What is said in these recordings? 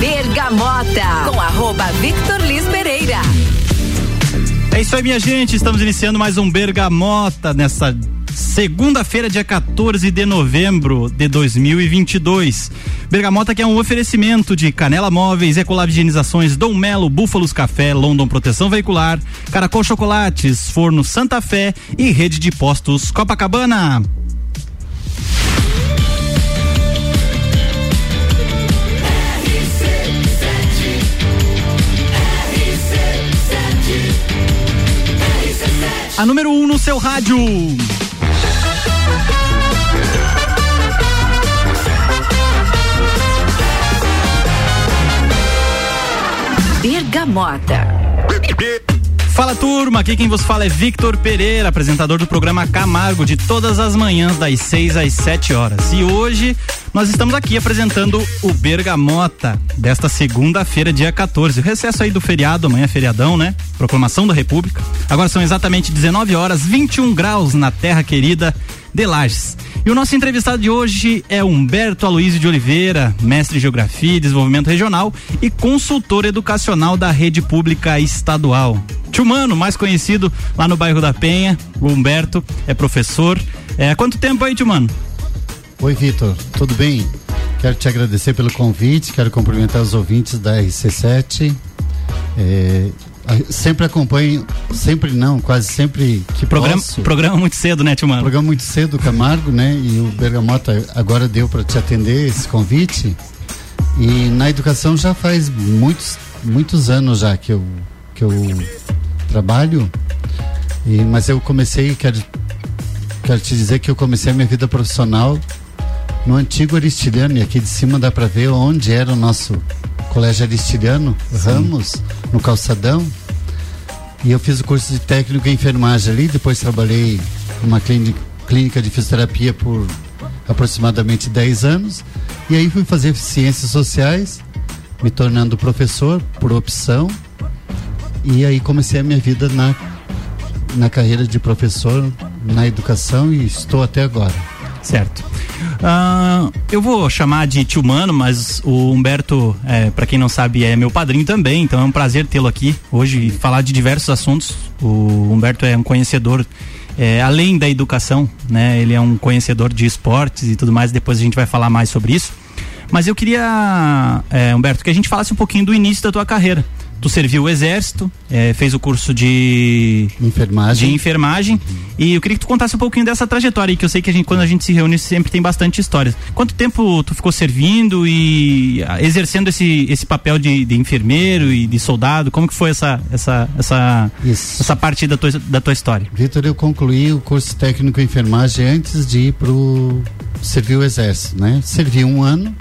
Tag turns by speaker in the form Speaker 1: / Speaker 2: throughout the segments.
Speaker 1: Bergamota, com arroba Victor Liz Pereira.
Speaker 2: É isso aí, minha gente. Estamos iniciando mais um Bergamota nessa segunda-feira, dia 14 de novembro de 2022. Bergamota que é um oferecimento de Canela Móveis, Ecolab Higienizações, Dom Melo, Búfalos Café, London Proteção Veicular, Caracol Chocolates, Forno Santa Fé e Rede de Postos Copacabana. A número 1 um no seu rádio.
Speaker 1: Bergamota.
Speaker 2: Fala turma, aqui quem vos fala é Victor Pereira, apresentador do programa Camargo de todas as manhãs das 6 às 7 horas. E hoje nós estamos aqui apresentando o Bergamota desta segunda-feira, dia 14. O recesso aí do feriado, amanhã é feriadão, né? Proclamação da República. Agora são exatamente 19 horas, 21 graus na terra querida de Lages. E o nosso entrevistado de hoje é Humberto Aloísio de Oliveira, mestre em Geografia e Desenvolvimento Regional e consultor educacional da Rede Pública Estadual. Tchumano, mais conhecido lá no bairro da Penha, o Humberto é professor. É, quanto tempo aí, Tchumano?
Speaker 3: Oi, Vitor, tudo bem? Quero te agradecer pelo convite, quero cumprimentar os ouvintes da RC7. É, sempre acompanho, sempre não, quase sempre que
Speaker 2: programa,
Speaker 3: posso.
Speaker 2: Programa muito cedo, né, Tio
Speaker 3: Programa muito cedo, Camargo, né? E o Bergamota agora deu para te atender esse convite. E na educação já faz muitos, muitos anos já que eu, que eu trabalho. E, mas eu comecei, quero, quero te dizer que eu comecei a minha vida profissional no antigo Aristiliano, e aqui de cima dá para ver onde era o nosso colégio Aristiliano, Ramos, no calçadão. E eu fiz o curso de técnico em enfermagem ali, depois trabalhei numa clínica, clínica de fisioterapia por aproximadamente 10 anos. E aí fui fazer ciências sociais, me tornando professor por opção. E aí comecei a minha vida na, na carreira de professor na educação e estou até agora.
Speaker 2: Certo. Uh, eu vou chamar de tio Mano, mas o Humberto, é, para quem não sabe, é meu padrinho também, então é um prazer tê-lo aqui hoje e falar de diversos assuntos. O Humberto é um conhecedor, é, além da educação, né? Ele é um conhecedor de esportes e tudo mais, depois a gente vai falar mais sobre isso. Mas eu queria, é, Humberto, que a gente falasse um pouquinho do início da tua carreira tu serviu o exército, é, fez o curso de
Speaker 3: enfermagem,
Speaker 2: de enfermagem uhum. e eu queria que tu contasse um pouquinho dessa trajetória aí, que eu sei que a gente, quando a gente se reúne sempre tem bastante histórias. Quanto tempo tu ficou servindo e ah, exercendo esse, esse papel de, de enfermeiro e de soldado? Como que foi essa essa essa, essa parte da tua, da tua história?
Speaker 3: Vitor, eu concluí o curso técnico em enfermagem antes de ir pro servir o exército, né? Servi um ano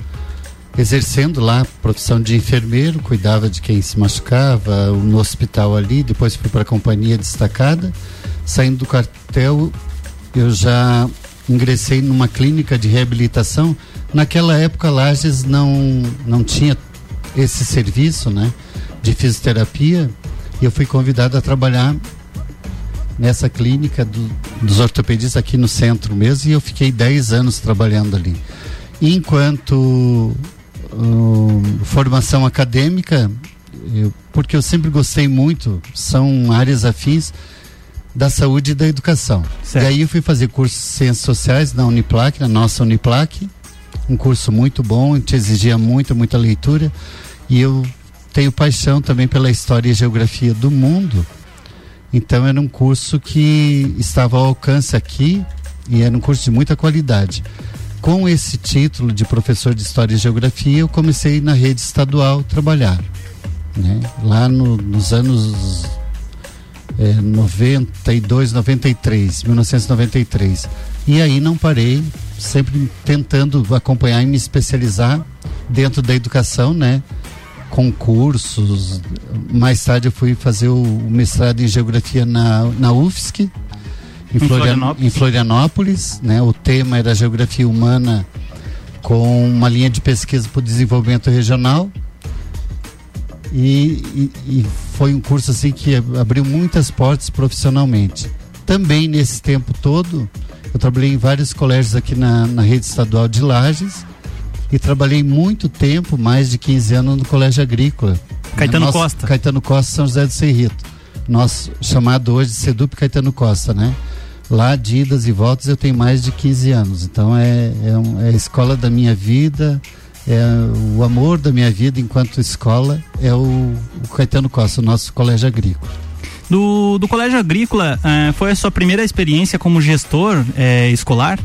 Speaker 3: exercendo lá a profissão de enfermeiro, cuidava de quem se machucava no hospital ali, depois fui para a companhia destacada. Saindo do quartel, eu já ingressei numa clínica de reabilitação. Naquela época, Lages não, não tinha esse serviço, né, de fisioterapia, e eu fui convidado a trabalhar nessa clínica do, dos ortopedistas aqui no centro mesmo, e eu fiquei 10 anos trabalhando ali. Enquanto formação acadêmica, eu, porque eu sempre gostei muito, são áreas afins da saúde e da educação. Certo. E aí eu fui fazer curso de Ciências Sociais na Uniplac, na nossa Uniplac, um curso muito bom, te exigia muita, muita leitura, e eu tenho paixão também pela história e geografia do mundo. Então era um curso que estava ao alcance aqui e era um curso de muita qualidade com esse título de professor de História e Geografia, eu comecei na rede estadual trabalhar. Né? Lá no, nos anos é, 92, 93, 1993. E aí não parei, sempre tentando acompanhar e me especializar dentro da educação, né? Concursos. Mais tarde eu fui fazer o, mestrado em Geografia na, na UFSC, em, Florianópolis. em Florianópolis, né? O tema era geografia humana com uma linha de pesquisa para o desenvolvimento regional. E, e, e, foi um curso assim que abriu muitas portas profissionalmente. Também nesse tempo todo, eu trabalhei em vários colégios aqui na, na rede estadual de Lages, e trabalhei muito tempo, mais de 15 anos, no Colégio Agrícola.
Speaker 2: Caetano Nosso, Costa.
Speaker 3: Caetano Costa, São José do Cerrito. Nosso chamado hoje de Sedup Caetano Costa, né? Lá de idas e voltas eu tenho mais de 15 anos. Então é, é, um, é a escola da minha vida, é o amor da minha vida enquanto escola é o, o Caetano Costa, o nosso colégio agrícola.
Speaker 2: Do, do colégio agrícola, eh, foi a sua primeira experiência como gestor eh, escolar?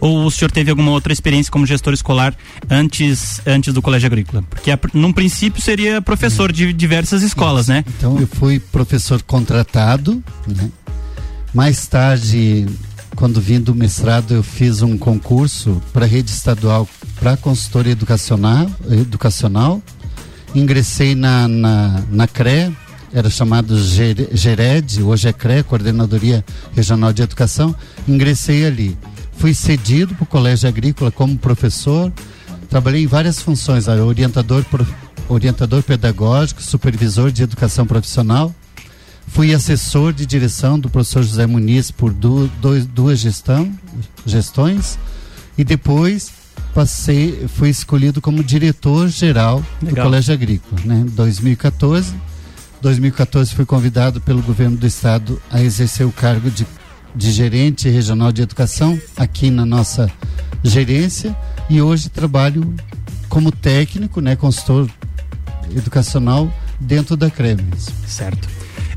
Speaker 2: Ou o senhor teve alguma outra experiência como gestor escolar antes, antes do colégio agrícola? Porque a, num princípio seria professor de diversas escolas, né?
Speaker 3: Então eu fui professor contratado, né? Mais tarde, quando vim do mestrado, eu fiz um concurso para rede estadual para consultoria educacional, educacional. Ingressei na, na, na CRE, era chamado GERED, hoje é CRE, Coordenadoria Regional de Educação. Ingressei ali. Fui cedido para o Colégio Agrícola como professor. Trabalhei em várias funções, orientador, orientador pedagógico, supervisor de educação profissional. Fui assessor de direção do professor José Muniz por du, dois, duas gestão, gestões. E depois passei, fui escolhido como diretor geral do Colégio Agrícola, né? 2014. 2014 fui convidado pelo governo do estado a exercer o cargo de de gerente regional de educação aqui na nossa gerência e hoje trabalho como técnico, né, consultor educacional dentro da CREMES.
Speaker 2: Certo.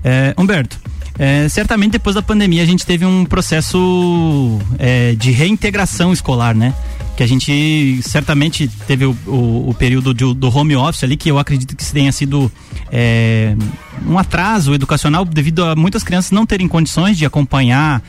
Speaker 2: É, Humberto, é, certamente depois da pandemia a gente teve um processo é, de reintegração escolar, né? Que a gente certamente teve o, o, o período de, do home office ali, que eu acredito que tenha sido é, um atraso educacional devido a muitas crianças não terem condições de acompanhar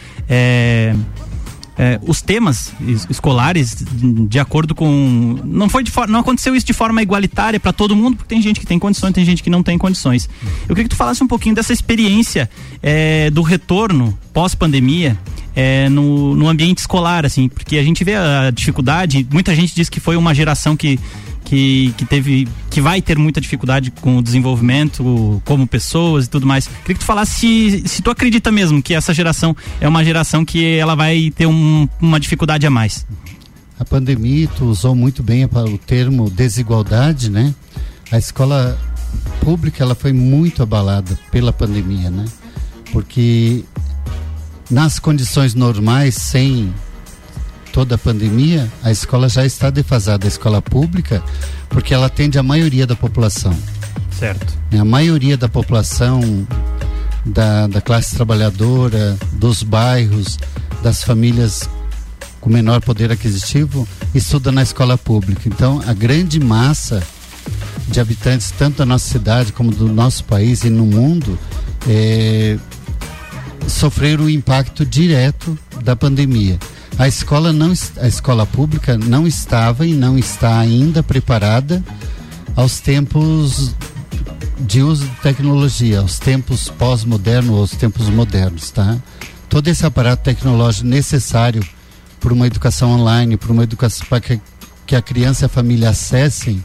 Speaker 2: é, os temas escolares de acordo com não foi não aconteceu isso de forma igualitária para todo mundo porque tem gente que tem condições tem gente que não tem condições. Eu queria que tu falasse um pouquinho dessa experiência é, do retorno pós pandemia é, no, no ambiente escolar assim porque a gente vê a dificuldade muita gente diz que foi uma geração que que, que teve que vai ter muita dificuldade com o desenvolvimento como pessoas e tudo mais. Queria que tu falasse se, se tu acredita mesmo que essa geração é uma geração que ela vai ter um, uma dificuldade a mais.
Speaker 3: A pandemia, tu usou muito bem o termo desigualdade, né? A escola pública ela foi muito abalada pela pandemia, né? Porque nas condições normais, sem toda a pandemia, a escola já está defasada, a escola pública, porque ela atende a maioria da população.
Speaker 2: Certo.
Speaker 3: A maioria da população, da, da classe trabalhadora, dos bairros, das famílias com menor poder aquisitivo, estuda na escola pública. Então, a grande massa de habitantes, tanto da nossa cidade como do nosso país e no mundo, é, sofreram o impacto direto da pandemia. A escola não a escola pública não estava e não está ainda preparada aos tempos de uso de tecnologia, aos tempos pós-modernos, aos tempos modernos, tá? Todo esse aparato tecnológico necessário para uma educação online, para uma educação para que, que, a criança e a família acessem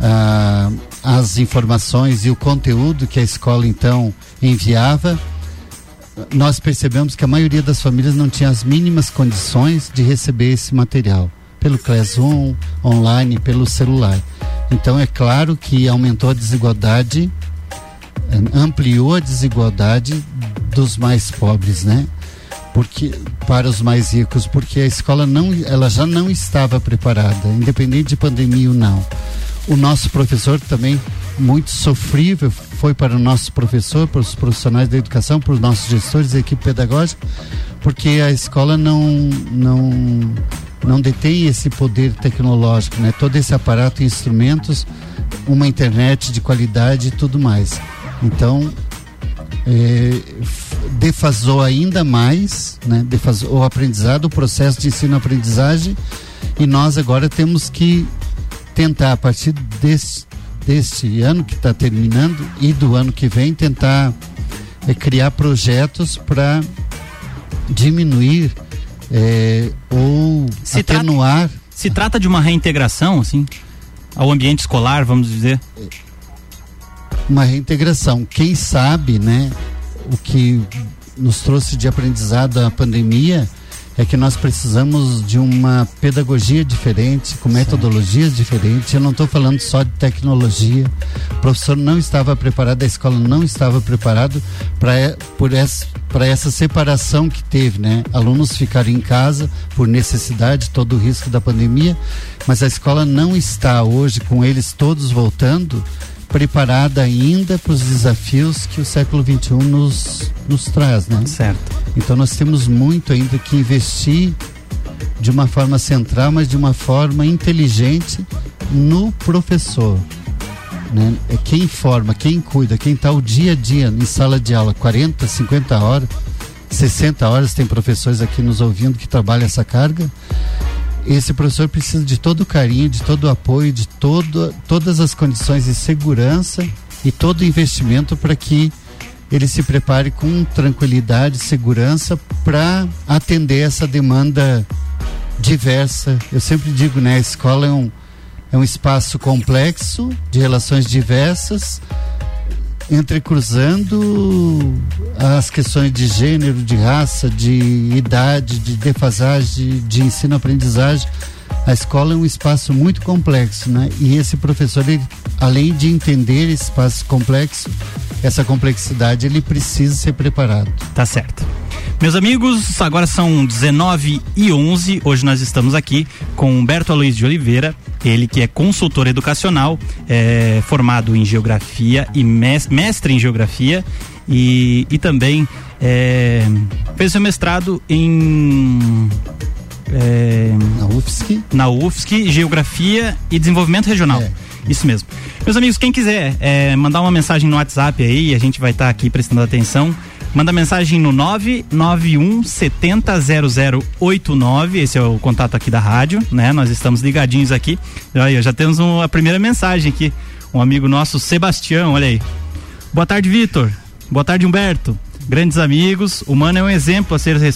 Speaker 3: ah, as informações e o conteúdo que a escola então enviava nós percebemos que a maioria das famílias não tinha as mínimas condições de receber esse material pelo Classroom, online, pelo celular. Então é claro que aumentou a desigualdade, eh, ampliou a desigualdade dos mais pobres, né? Porque para os mais ricos, porque a escola não, ela já não estava preparada, independente de pandemia ou não. O nosso professor também muito sofrível foi para o nosso professor, para os profissionais da educação, para os nossos gestores, equipe pedagógica, porque a escola não não não detém esse poder tecnológico, né? Todo esse aparato, instrumentos, uma internet de qualidade e tudo mais. Então é, defasou ainda mais, né? Defasou o aprendizado, o processo de ensino-aprendizagem e nós agora temos que tentar a partir desse deste ano que está terminando e do ano que vem tentar é, criar projetos para diminuir é, ou se atenuar.
Speaker 2: Trata, se trata de uma reintegração, assim, ao ambiente escolar, vamos dizer?
Speaker 3: Uma reintegração. Quem sabe, né, o que nos trouxe de aprendizado a pandemia é que nós precisamos de uma pedagogia diferente, com metodologias diferentes. Eu não estou falando só de tecnologia. O professor não estava preparado, a escola não estava preparado para por essa para essa separação que teve, né? Alunos ficaram em casa por necessidade, todo o risco da pandemia, mas a escola não está hoje com eles todos voltando preparada ainda para os desafios que o século XXI nos, nos traz, né?
Speaker 2: Certo.
Speaker 3: Então nós temos muito ainda que investir de uma forma central, mas de uma forma inteligente no professor. Né? É quem forma, quem cuida, quem está o dia a dia em sala de aula, 40, 50 horas, 60 horas, tem professores aqui nos ouvindo que trabalham essa carga esse professor precisa de todo o carinho, de todo o apoio, de todo, todas as condições de segurança e todo o investimento para que ele se prepare com tranquilidade, segurança para atender essa demanda diversa. Eu sempre digo, né, a escola é um, é um espaço complexo de relações diversas entrecruzando as questões de gênero, de raça, de idade, de defasagem, de ensino-aprendizagem. A escola é um espaço muito complexo, né? E esse professor, ele, além de entender esse espaço complexo, essa complexidade, ele precisa ser preparado.
Speaker 2: Tá certo. Meus amigos, agora são 19 e 11. Hoje nós estamos aqui com Humberto Aloysio de Oliveira, ele que é consultor educacional, é, formado em geografia e mestre em geografia e, e também é, fez seu mestrado em
Speaker 3: é, na UFSC.
Speaker 2: Na UFSC, Geografia e Desenvolvimento Regional. É. Isso mesmo. Meus amigos, quem quiser é, mandar uma mensagem no WhatsApp aí, a gente vai estar tá aqui prestando atenção. Manda mensagem no 991 70 0089. Esse é o contato aqui da rádio, né? Nós estamos ligadinhos aqui. Aí, já temos uma, a primeira mensagem aqui. Um amigo nosso, Sebastião, olha aí. Boa tarde, Vitor. Boa tarde, Humberto. Grandes amigos. O Mano é um exemplo a ser, uh,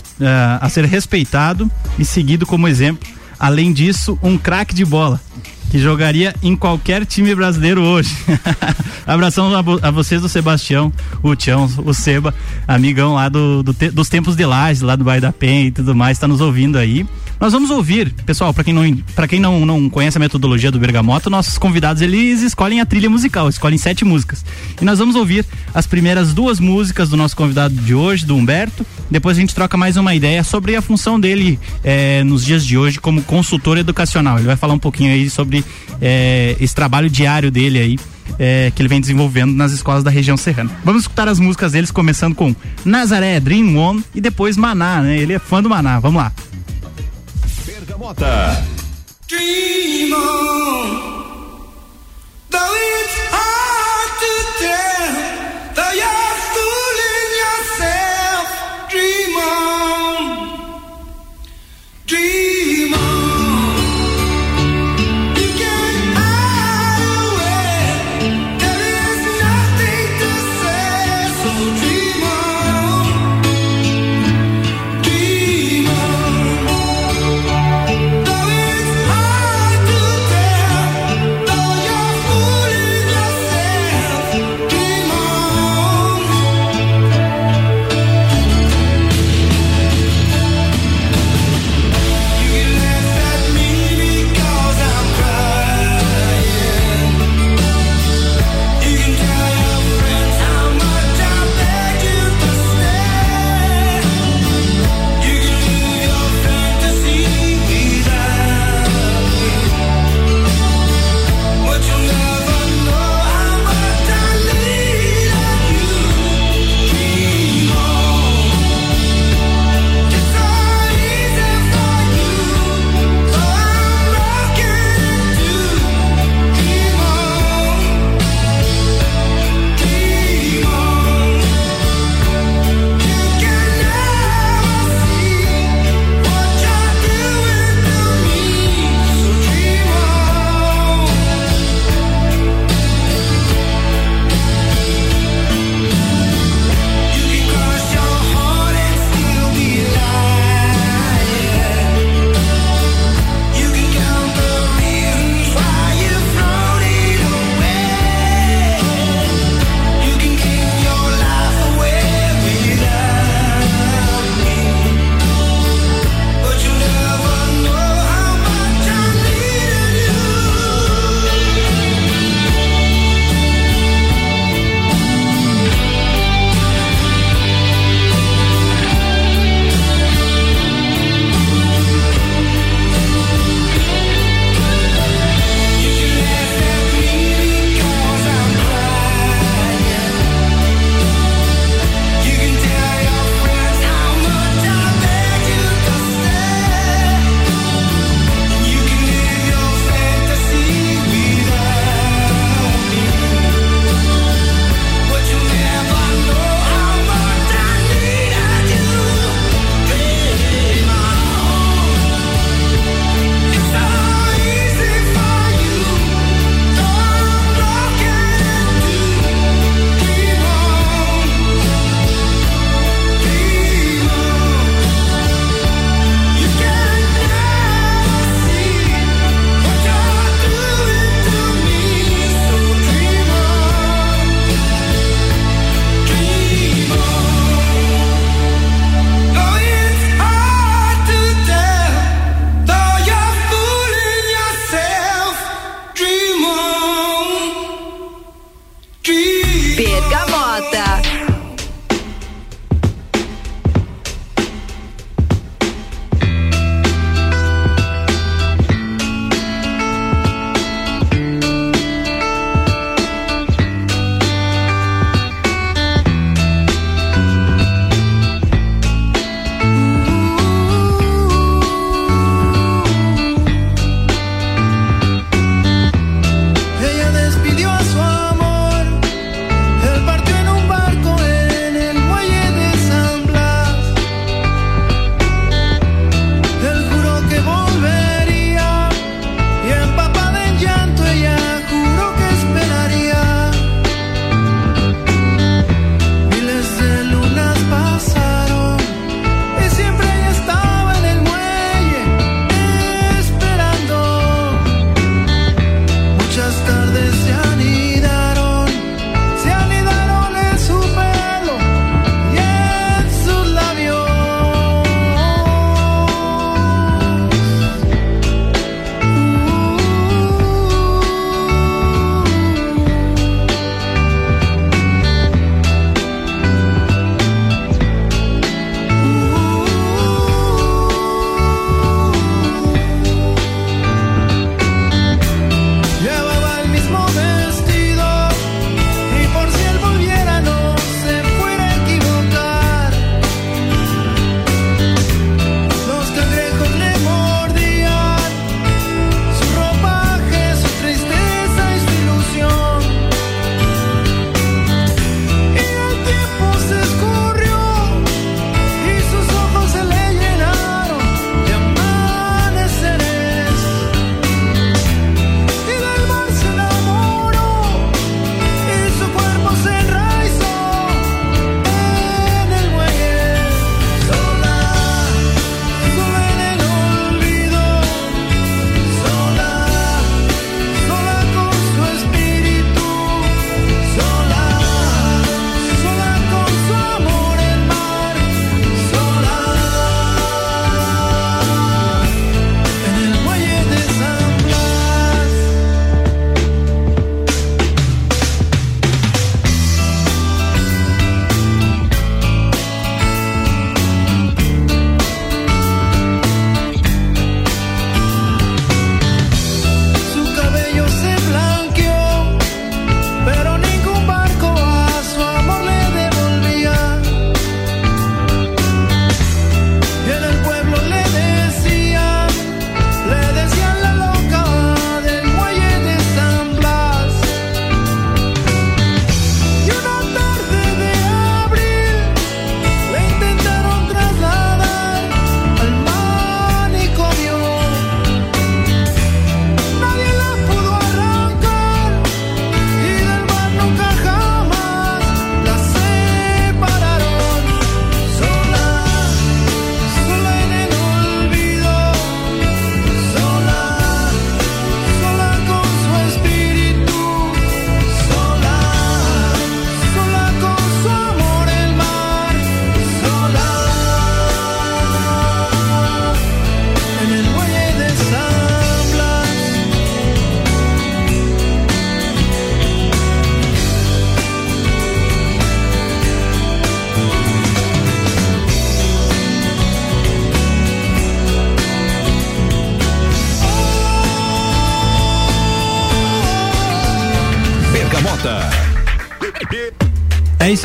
Speaker 2: a ser respeitado e seguido como exemplo. Além disso, um craque de bola que jogaria em qualquer time brasileiro hoje. Abração a, a, vocês do Sebastião, o Tião, o Seba, amigão lá do, do te, dos tempos de Lages, lá do Bairro da Penha e tudo mais, está nos ouvindo aí. Nós vamos ouvir, pessoal, para quem, não, pra quem não, não conhece a metodologia do Bergamoto, nossos convidados eles escolhem a trilha musical, escolhem sete músicas. E nós vamos ouvir as primeiras duas músicas do nosso convidado de hoje, do Humberto. Depois a gente troca mais uma ideia sobre a função dele é, nos dias de hoje como consultor educacional. Ele vai falar um pouquinho aí sobre é, esse trabalho diário dele aí. É, que ele vem desenvolvendo nas escolas da região serrana. Vamos escutar as músicas deles, começando com Nazaré, Dream On e depois Maná, né? Ele é fã do Maná. Vamos lá. Bergamota. Dream on, though it's hard to tell, though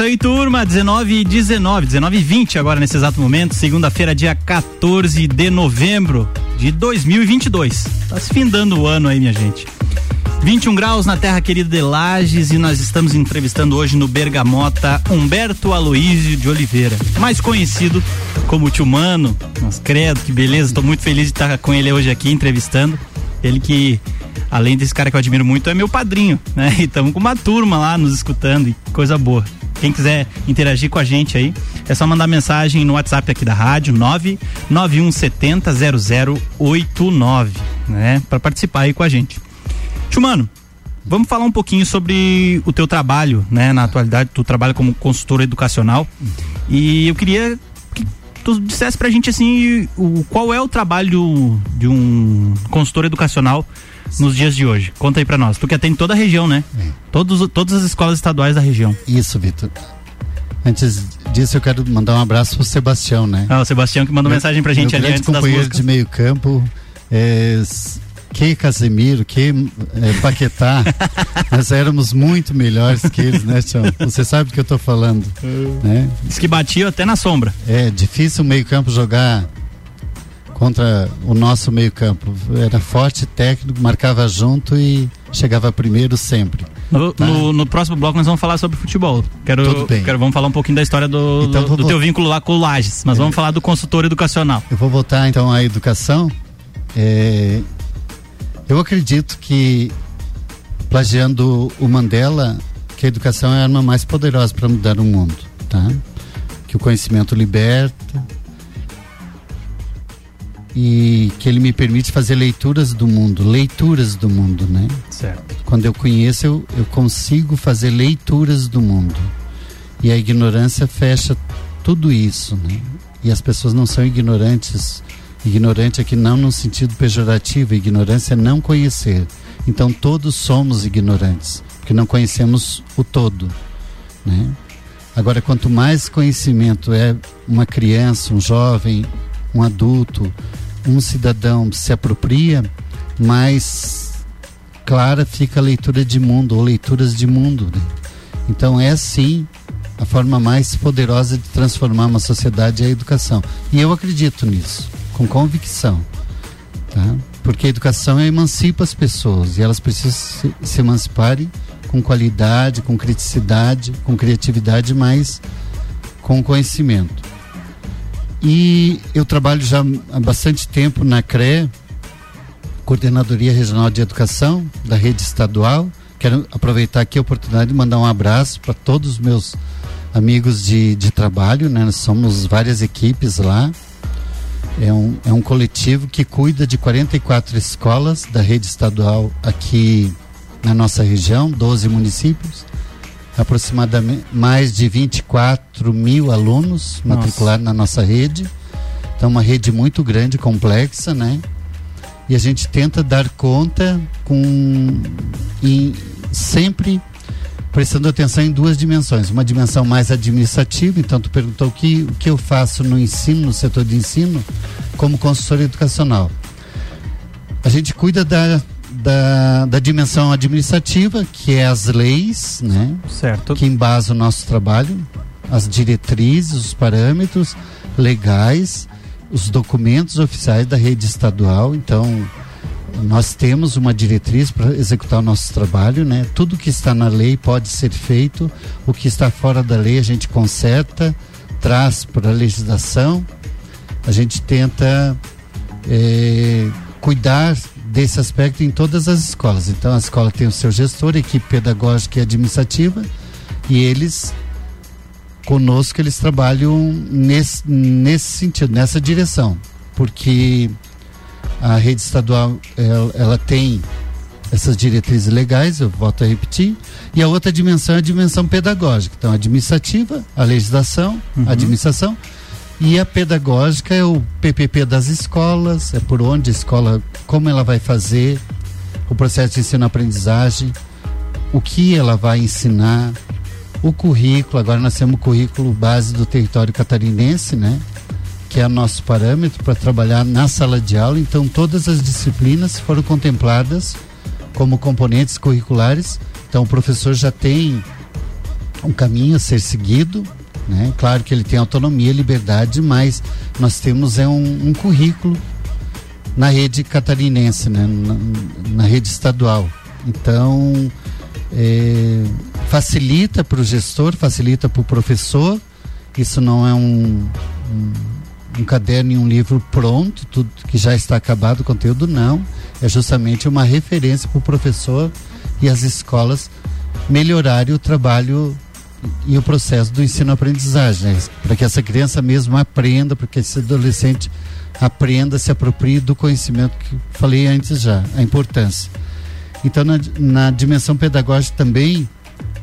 Speaker 2: isso aí, turma. 19 e 19, 19 e 20 agora nesse exato momento. Segunda-feira, dia 14 de novembro de 2022. Tá se findando o ano aí, minha gente. 21 graus na terra querida de Lages e nós estamos entrevistando hoje no Bergamota Humberto Aloísio de Oliveira, mais conhecido como Tio Mano. Mas credo, que beleza, estou muito feliz de estar com ele hoje aqui entrevistando. Ele que além desse cara que eu admiro muito, é meu padrinho, né? E estamos com uma turma lá nos escutando e coisa boa. Quem quiser interagir com a gente aí, é só mandar mensagem no WhatsApp aqui da rádio 99170 0089, né? Para participar aí com a gente. Chumano, vamos falar um pouquinho sobre o teu trabalho, né? Na atualidade, tu trabalha como consultor educacional e eu queria que tu dissesse pra gente assim, o, qual é o trabalho de um consultor educacional nos dias de hoje? Conta aí para nós. Tu que atende toda a região, né? É. Todos, todas as escolas estaduais da região.
Speaker 3: Isso, Vitor. Antes disso, eu quero mandar um abraço pro Sebastião, né?
Speaker 2: Ah, o Sebastião que mandou meu, mensagem pra gente ali antes das
Speaker 3: companheiro de meio campo. É, que Casemiro, que é, Paquetá, nós éramos muito melhores que eles, né, Tião? Você sabe do que eu tô falando, né?
Speaker 2: Diz que batia até na sombra.
Speaker 3: É, difícil o meio campo jogar contra o nosso meio-campo. Era forte, técnico, marcava junto e chegava primeiro sempre.
Speaker 2: No, tá? no, no, próximo bloco nós vamos falar sobre futebol. Quero, Tudo bem. quero vamos falar um pouquinho da história do, então, do, do teu vínculo lá com o Lages, mas é. vamos falar do consultor educacional.
Speaker 3: Eu vou voltar então à educação. É, eu acredito que plagiando o Mandela, que a educação é a arma mais poderosa para mudar o mundo, tá? Que o conhecimento liberta, e que ele me permite fazer leituras do mundo, leituras do mundo, né?
Speaker 2: Certo.
Speaker 3: Quando eu conheço, eu, eu consigo fazer leituras do mundo. E a ignorância fecha tudo isso, né? E as pessoas não são ignorantes. Ignorante aqui não no sentido pejorativo, ignorância é não conhecer. Então todos somos ignorantes, porque não conhecemos o todo, né? Agora, quanto mais conhecimento é uma criança, um jovem, um adulto, um cidadão se apropria, mais clara fica a leitura de mundo ou leituras de mundo. Né? Então é sim a forma mais poderosa de transformar uma sociedade é a educação. E eu acredito nisso, com convicção. Tá? Porque a educação emancipa as pessoas e elas precisam se, se emanciparem com qualidade, com criticidade, com criatividade, mas com conhecimento. E eu trabalho já há bastante tempo na CRE, Coordenadoria Regional de Educação, da rede estadual. Quero aproveitar aqui a oportunidade de mandar um abraço para todos os meus amigos de, de trabalho, né? Nós somos várias equipes lá. É um, é um coletivo que cuida de 44 escolas da rede estadual aqui na nossa região, 12 municípios aproximadamente mais de 24 mil alunos matriculados na nossa rede. Então, uma rede muito grande, complexa, né? E a gente tenta dar conta com em, sempre prestando atenção em duas dimensões. Uma dimensão mais administrativa, então tu perguntou o que, o que eu faço no ensino, no setor de ensino, como consultor educacional. A gente cuida da da, da dimensão administrativa, que é as leis, né?
Speaker 2: Certo.
Speaker 3: Que embasam o nosso trabalho, as diretrizes, os parâmetros legais, os documentos oficiais da rede estadual. Então, nós temos uma diretriz para executar o nosso trabalho, né? Tudo que está na lei pode ser feito, o que está fora da lei a gente conserta, traz para a legislação. A gente tenta é, cuidar desse aspecto em todas as escolas. Então a escola tem o seu gestor, equipe pedagógica e administrativa, e eles conosco eles trabalham nesse, nesse sentido, nessa direção, porque a rede estadual ela, ela tem essas diretrizes legais, eu volto a repetir, e a outra dimensão é a dimensão pedagógica, então administrativa, a legislação, uhum. a administração e a pedagógica é o PPP das escolas, é por onde a escola, como ela vai fazer o processo de ensino-aprendizagem, o que ela vai ensinar, o currículo, agora nós temos o currículo base do território catarinense, né? Que é nosso parâmetro para trabalhar na sala de aula. Então, todas as disciplinas foram contempladas como componentes curriculares. Então, o professor já tem um caminho a ser seguido né? Claro que ele tem autonomia, liberdade, mas nós temos é um, um currículo na rede catarinense, né? na, na rede estadual. Então, é, facilita para o gestor, facilita para o professor. Isso não é um, um, um, caderno e um livro pronto, tudo que já está acabado o conteúdo, não. É justamente uma referência para o professor e as escolas melhorarem o trabalho e o processo do ensino-aprendizagem, né? para que essa criança mesmo aprenda, para que esse adolescente aprenda, se aproprie do conhecimento que falei antes já, a importância. Então, na, na dimensão pedagógica também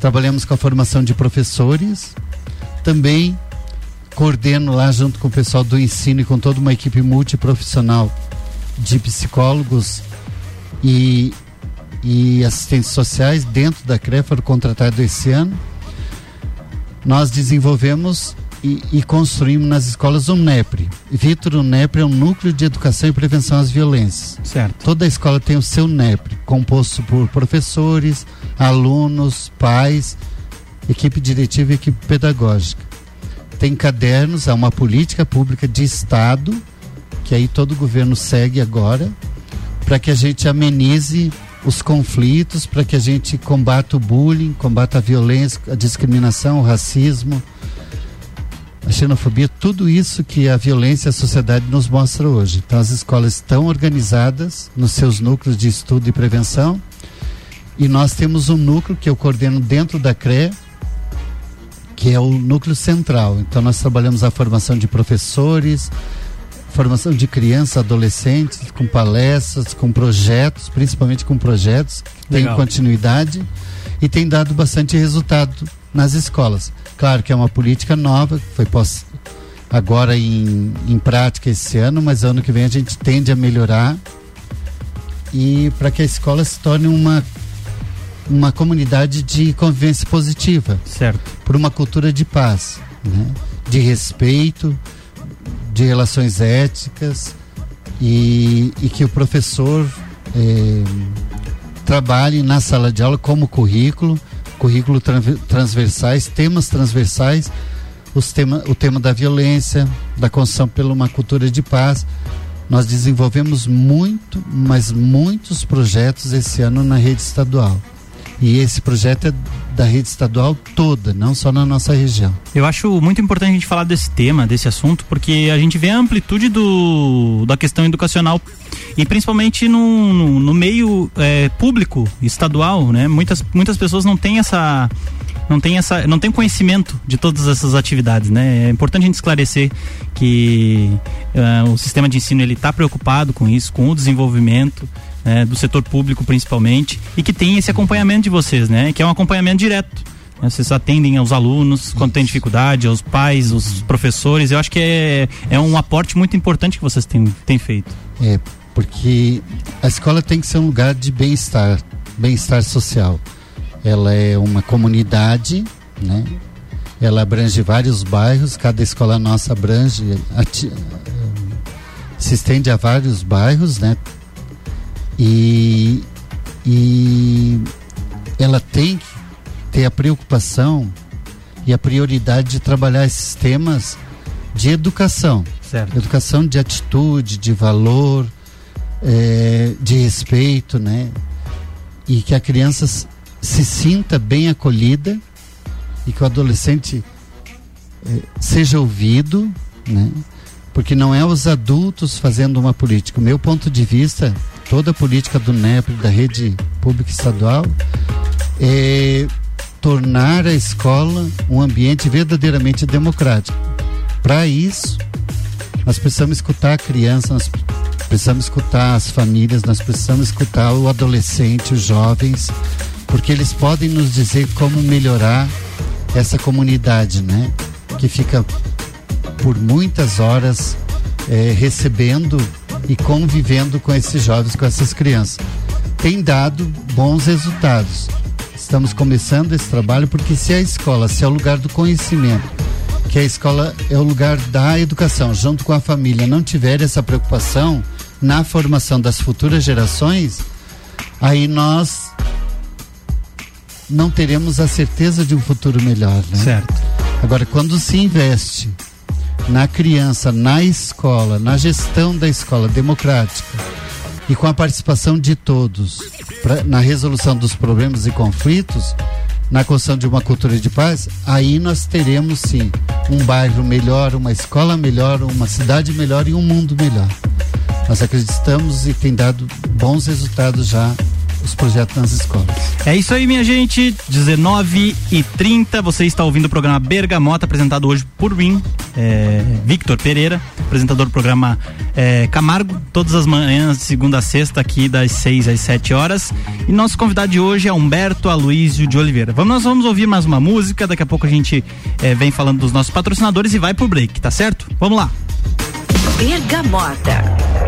Speaker 3: trabalhamos com a formação de professores, também coordeno lá junto com o pessoal do ensino e com toda uma equipe multiprofissional de psicólogos e, e assistentes sociais dentro da CRE foram contratados esse ano nós desenvolvemos e, e, construímos nas escolas um NEPRE. Vitor, o NEPRE é um núcleo de educação e prevenção às violências.
Speaker 2: Certo.
Speaker 3: Toda a escola tem o seu NEPRE, composto por professores, alunos, pais, equipe diretiva e equipe pedagógica. Tem cadernos, há uma política pública de Estado, que aí todo o governo segue agora, para que a gente amenize os conflitos, para que a gente combata o bullying, combata a violência, a discriminação, o racismo, a xenofobia, tudo isso que a violência e a sociedade nos mostra hoje. Então as escolas estão organizadas nos seus núcleos de estudo e prevenção e nós temos um núcleo que eu coordeno dentro da CRE, que é o núcleo central. Então nós trabalhamos a formação de professores, formação de crianças, adolescentes, com palestras, com projetos, principalmente com projetos que têm continuidade e tem dado bastante resultado nas escolas. Claro que é uma política nova, foi posta agora em, em prática esse ano, mas ano que vem a gente tende a melhorar e para que a escola se torne uma uma comunidade de convivência positiva,
Speaker 2: certo?
Speaker 3: Por uma cultura de paz, né? de respeito, de relações éticas e, e que o professor eh, trabalhe na sala de aula como currículo, currículo transversais, temas transversais, os tema, o tema da violência, da construção por uma cultura de paz. Nós desenvolvemos muito, mas muitos projetos esse ano na rede estadual. E esse projeto é da rede estadual toda, não só na nossa região.
Speaker 2: Eu acho muito importante a gente falar desse tema, desse assunto, porque a gente vê a amplitude do, da questão educacional e principalmente no, no, no meio é, público estadual, né? Muitas, muitas pessoas não têm essa não tem essa não tem conhecimento de todas essas atividades né é importante a gente esclarecer que uh, o sistema de ensino ele está preocupado com isso com o desenvolvimento né, do setor público principalmente, e que tem esse acompanhamento de vocês, né? Que é um acompanhamento direto. Né, vocês atendem aos alunos quando tem dificuldade, aos pais, aos professores. Eu acho que é, é um aporte muito importante que vocês têm, têm feito.
Speaker 3: É, porque a escola tem que ser um lugar de bem-estar, bem-estar social. Ela é uma comunidade, né? Ela abrange vários bairros, cada escola nossa abrange, se estende a vários bairros, né? E, e ela tem que ter a preocupação e a prioridade de trabalhar esses temas de educação.
Speaker 2: Certo.
Speaker 3: Educação de atitude, de valor, é, de respeito, né? E que a criança se sinta bem acolhida e que o adolescente é, seja ouvido, né? Porque não é os adultos fazendo uma política. O meu ponto de vista toda a política do NEP, da rede pública estadual, é tornar a escola um ambiente verdadeiramente democrático. Para isso, nós precisamos escutar a criança, nós precisamos escutar as famílias, nós precisamos escutar o adolescente, os jovens, porque eles podem nos dizer como melhorar essa comunidade, né? Que fica por muitas horas é, recebendo e convivendo com esses jovens, com essas crianças. Tem dado bons resultados. Estamos começando esse trabalho porque se a escola, se é o lugar do conhecimento, que a escola é o lugar da educação, junto com a família, não tiver essa preocupação na formação das futuras gerações, aí nós não teremos a certeza de um futuro melhor, né?
Speaker 2: Certo.
Speaker 3: Agora, quando se investe na criança, na escola, na gestão da escola democrática e com a participação de todos pra, na resolução dos problemas e conflitos, na construção de uma cultura de paz, aí nós teremos sim um bairro melhor, uma escola melhor, uma cidade melhor e um mundo melhor. Nós acreditamos e tem dado bons resultados já os projetos nas escolas.
Speaker 2: É isso aí, minha gente. 19 e 30 você está ouvindo o programa Bergamota, apresentado hoje por mim, é, Victor Pereira, apresentador do programa é, Camargo, todas as manhãs, de segunda a sexta, aqui das 6 às 7 horas. E nosso convidado de hoje é Humberto Aloísio de Oliveira. Vamos, nós vamos ouvir mais uma música, daqui a pouco a gente é, vem falando dos nossos patrocinadores e vai pro break, tá certo? Vamos lá.
Speaker 1: Bergamota.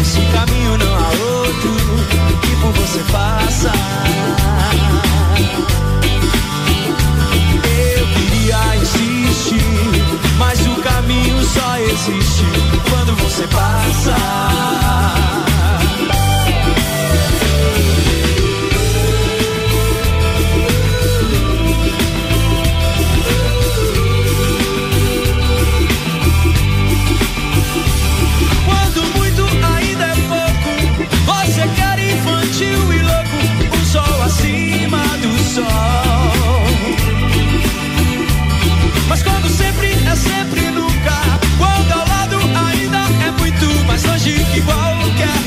Speaker 4: Esse caminho não há outro que por você passa. Eu queria insistir, mas o caminho só existe quando você passa.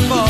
Speaker 4: sua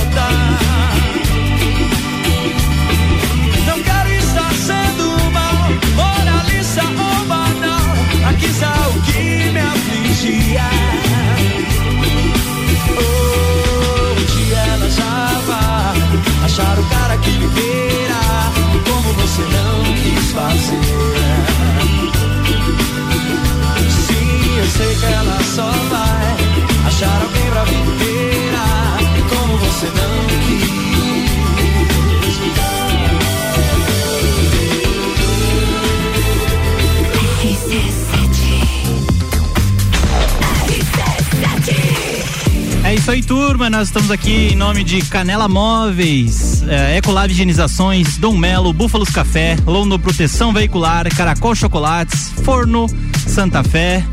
Speaker 2: turma. Nós estamos aqui em nome de Canela Móveis, é, Ecolab Higienizações, Dom Melo, Búfalos Café, Londo Proteção Veicular, Caracol Chocolates, Forno Santa Fé,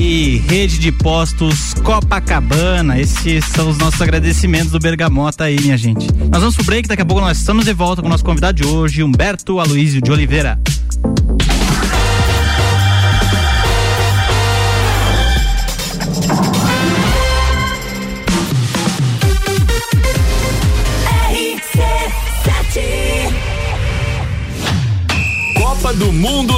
Speaker 2: e rede de postos Copacabana. Esses são os nossos agradecimentos do Bergamota aí, minha gente. Nós vamos pro break, daqui a pouco nós estamos de volta com o nosso convidado de hoje, Humberto Aloísio de Oliveira.
Speaker 5: Do Mundo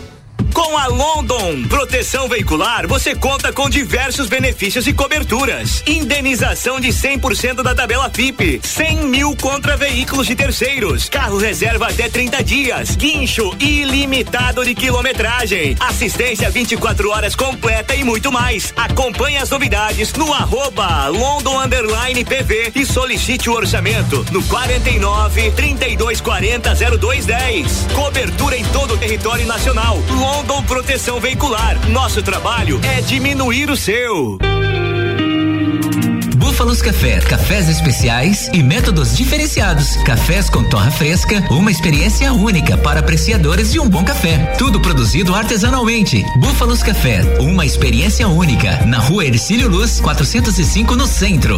Speaker 6: Com a London Proteção Veicular, você conta com diversos benefícios e coberturas. Indenização de 100% da tabela FIP, 100 mil contra veículos de terceiros, carro reserva até 30 dias, guincho ilimitado de quilometragem, assistência 24 horas completa e muito mais. Acompanhe as novidades no arroba London PV e solicite o orçamento no 49 32 40 0210. Cobertura em todo o território nacional. London Proteção Veicular. Nosso trabalho é diminuir o seu.
Speaker 7: Búfalos Café, cafés especiais e métodos diferenciados. Cafés com torra fresca, uma experiência única para apreciadores de um bom café. Tudo produzido artesanalmente. Búfalos Café, uma experiência única. Na rua Ercílio Luz, 405 no centro.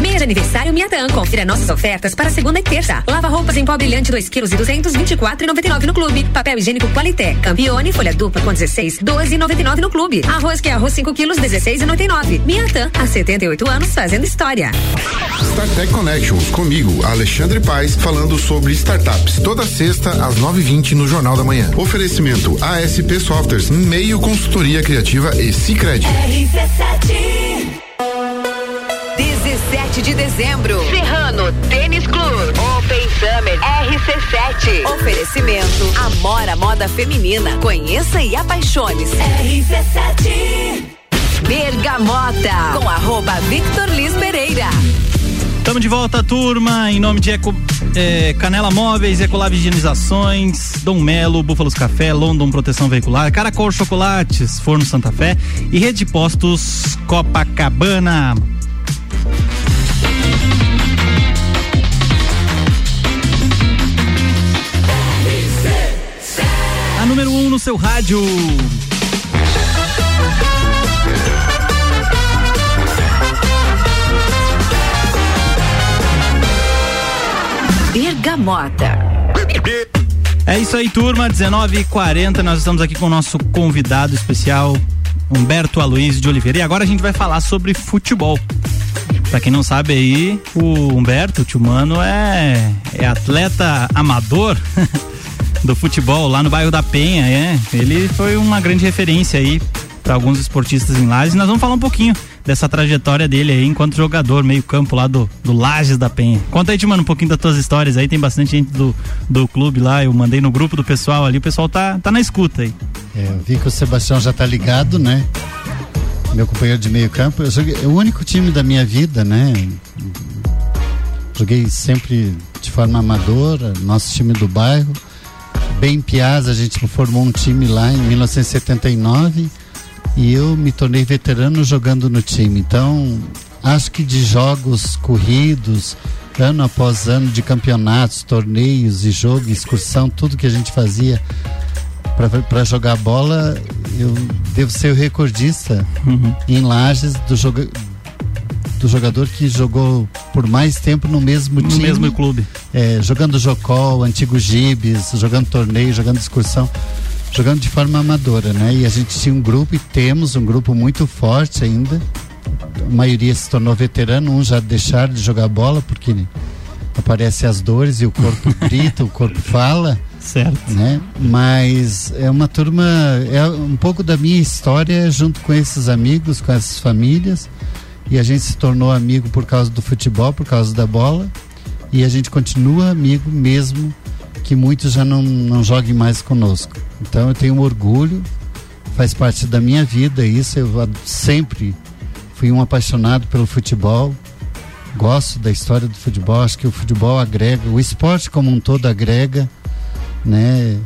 Speaker 8: Meia de aniversário Miatã. Confira nossas ofertas para segunda e terça. Lava roupas em pó brilhante 2 kg e 200, 24,99 no clube. Papel higiênico Qualité. Campione, folha dupla com 16, 12,99 no clube. Arroz que é arroz 5 quilos, 16,99. Miatã, há 78 anos fazendo história.
Speaker 9: StarTech Connections, comigo, Alexandre Paes, falando sobre startups. Toda sexta, às 9h20 no Jornal da Manhã. Oferecimento ASP Softwares, meio consultoria criativa e Cicred.
Speaker 1: RC7 17 de dezembro. Serrano Tênis Club. Open Summer RC7. Oferecimento Amora Moda Feminina. Conheça e apaixone-se. RC7. Bergamota. Com arroba Victor Liz Pereira.
Speaker 2: Estamos de volta, turma, em nome de Eco, é, Canela Móveis, Ecolab Higienizações, Dom Melo, Búfalos Café, London Proteção Veicular, Caracol Chocolates, Forno Santa Fé e Rede Postos Copacabana. Número 1 um no seu rádio.
Speaker 1: Bergamota.
Speaker 2: É isso aí, turma. 19h40. Nós estamos aqui com o nosso convidado especial, Humberto Aloysio de Oliveira. E agora a gente vai falar sobre futebol. Pra quem não sabe aí, o Humberto, o tio Mano, é, é atleta amador do futebol lá no bairro da Penha, é. Ele foi uma grande referência aí para alguns esportistas em Lages. Nós vamos falar um pouquinho dessa trajetória dele aí enquanto jogador, meio campo lá do, do Lages da Penha. Conta aí, mano, um pouquinho das tuas histórias aí, tem bastante gente do, do clube lá, eu mandei no grupo do pessoal ali, o pessoal tá, tá na escuta aí.
Speaker 3: É, eu vi que o Sebastião já tá ligado, né? Meu companheiro de meio campo, eu joguei, é o único time da minha vida, né? Joguei sempre de forma amadora, nosso time do bairro. Bem piaz, a gente formou um time lá em 1979 e eu me tornei veterano jogando no time. Então, acho que de jogos corridos, ano após ano de campeonatos, torneios e jogo, excursão, tudo que a gente fazia para jogar bola, eu devo ser o recordista uhum. em Lages do, joga, do jogador que jogou por mais tempo no mesmo
Speaker 2: no
Speaker 3: time.
Speaker 2: No mesmo clube.
Speaker 3: É, jogando Jocol, antigo Gibes, jogando torneio, jogando excursão, jogando de forma amadora, né? E a gente tinha um grupo e temos um grupo muito forte ainda. A maioria se tornou veterano, uns já deixaram de jogar bola porque aparecem as dores e o corpo grita, o corpo fala.
Speaker 2: Certo.
Speaker 3: Né? Mas é uma turma, é um pouco da minha história junto com esses amigos, com essas famílias. E a gente se tornou amigo por causa do futebol, por causa da bola. E a gente continua amigo mesmo que muitos já não, não joguem mais conosco. Então eu tenho um orgulho, faz parte da minha vida isso. Eu sempre fui um apaixonado pelo futebol. Gosto da história do futebol, acho que o futebol agrega, o esporte como um todo agrega né?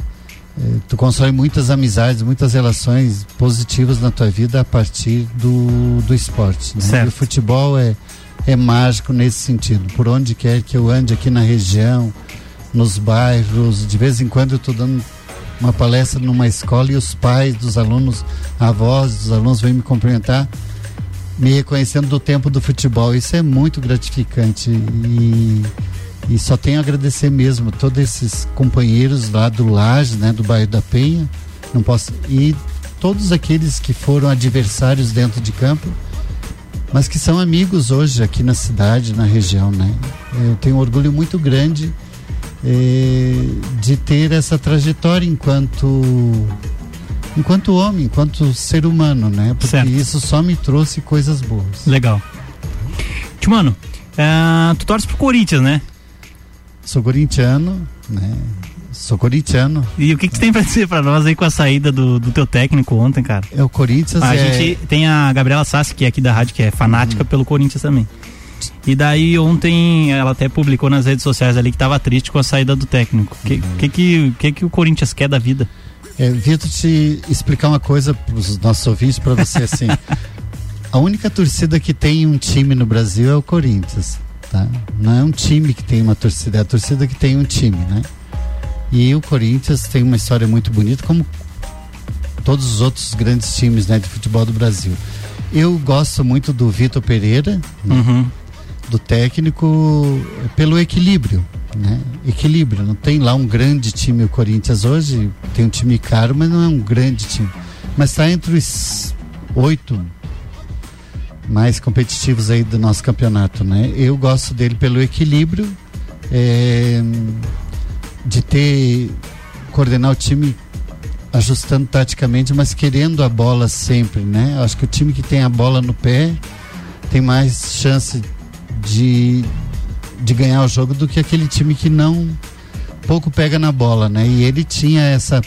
Speaker 3: Tu constrói muitas amizades, muitas relações positivas na tua vida a partir do, do esporte. Né? E o futebol é, é mágico nesse sentido. Por onde quer que eu ande aqui na região, nos bairros, de vez em quando eu estou dando uma palestra numa escola e os pais dos alunos, avós dos alunos vêm me cumprimentar, me reconhecendo do tempo do futebol. Isso é muito gratificante e e só tenho a agradecer mesmo todos esses companheiros lá do Laje, né, do bairro da Penha. Não posso e todos aqueles que foram adversários dentro de campo, mas que são amigos hoje aqui na cidade, na região, né? Eu tenho um orgulho muito grande eh, de ter essa trajetória enquanto enquanto homem, enquanto ser humano, né? Porque certo. isso só me trouxe coisas boas.
Speaker 2: Legal. Timano, uh, tu torce pro Corinthians, né?
Speaker 3: Sou corintiano, né? Sou corintiano.
Speaker 2: E o que, que tem pra dizer pra nós aí com a saída do, do teu técnico ontem, cara?
Speaker 3: É o Corinthians.
Speaker 2: A
Speaker 3: é...
Speaker 2: gente tem a Gabriela Sassi, que é aqui da rádio, que é fanática uhum. pelo Corinthians também. E daí ontem ela até publicou nas redes sociais ali que tava triste com a saída do técnico. O que, uhum. que, que, que, que o Corinthians quer da vida?
Speaker 3: É, Vitor, te explicar uma coisa pros nossos ouvintes, para você assim. a única torcida que tem um time no Brasil é o Corinthians tá? Não é um time que tem uma torcida, é a torcida que tem um time, né? E o Corinthians tem uma história muito bonita, como todos os outros grandes times né, de futebol do Brasil. Eu gosto muito do Vitor Pereira, né? uhum. do técnico, pelo equilíbrio. Né? Equilíbrio. Não tem lá um grande time o Corinthians hoje, tem um time caro, mas não é um grande time. Mas está entre os oito mais competitivos aí do nosso campeonato, né? Eu gosto dele pelo equilíbrio, é, de ter coordenar o time ajustando taticamente, mas querendo a bola sempre, né? Acho que o time que tem a bola no pé tem mais chance de, de ganhar o jogo do que aquele time que não pouco pega na bola, né? E ele tinha essa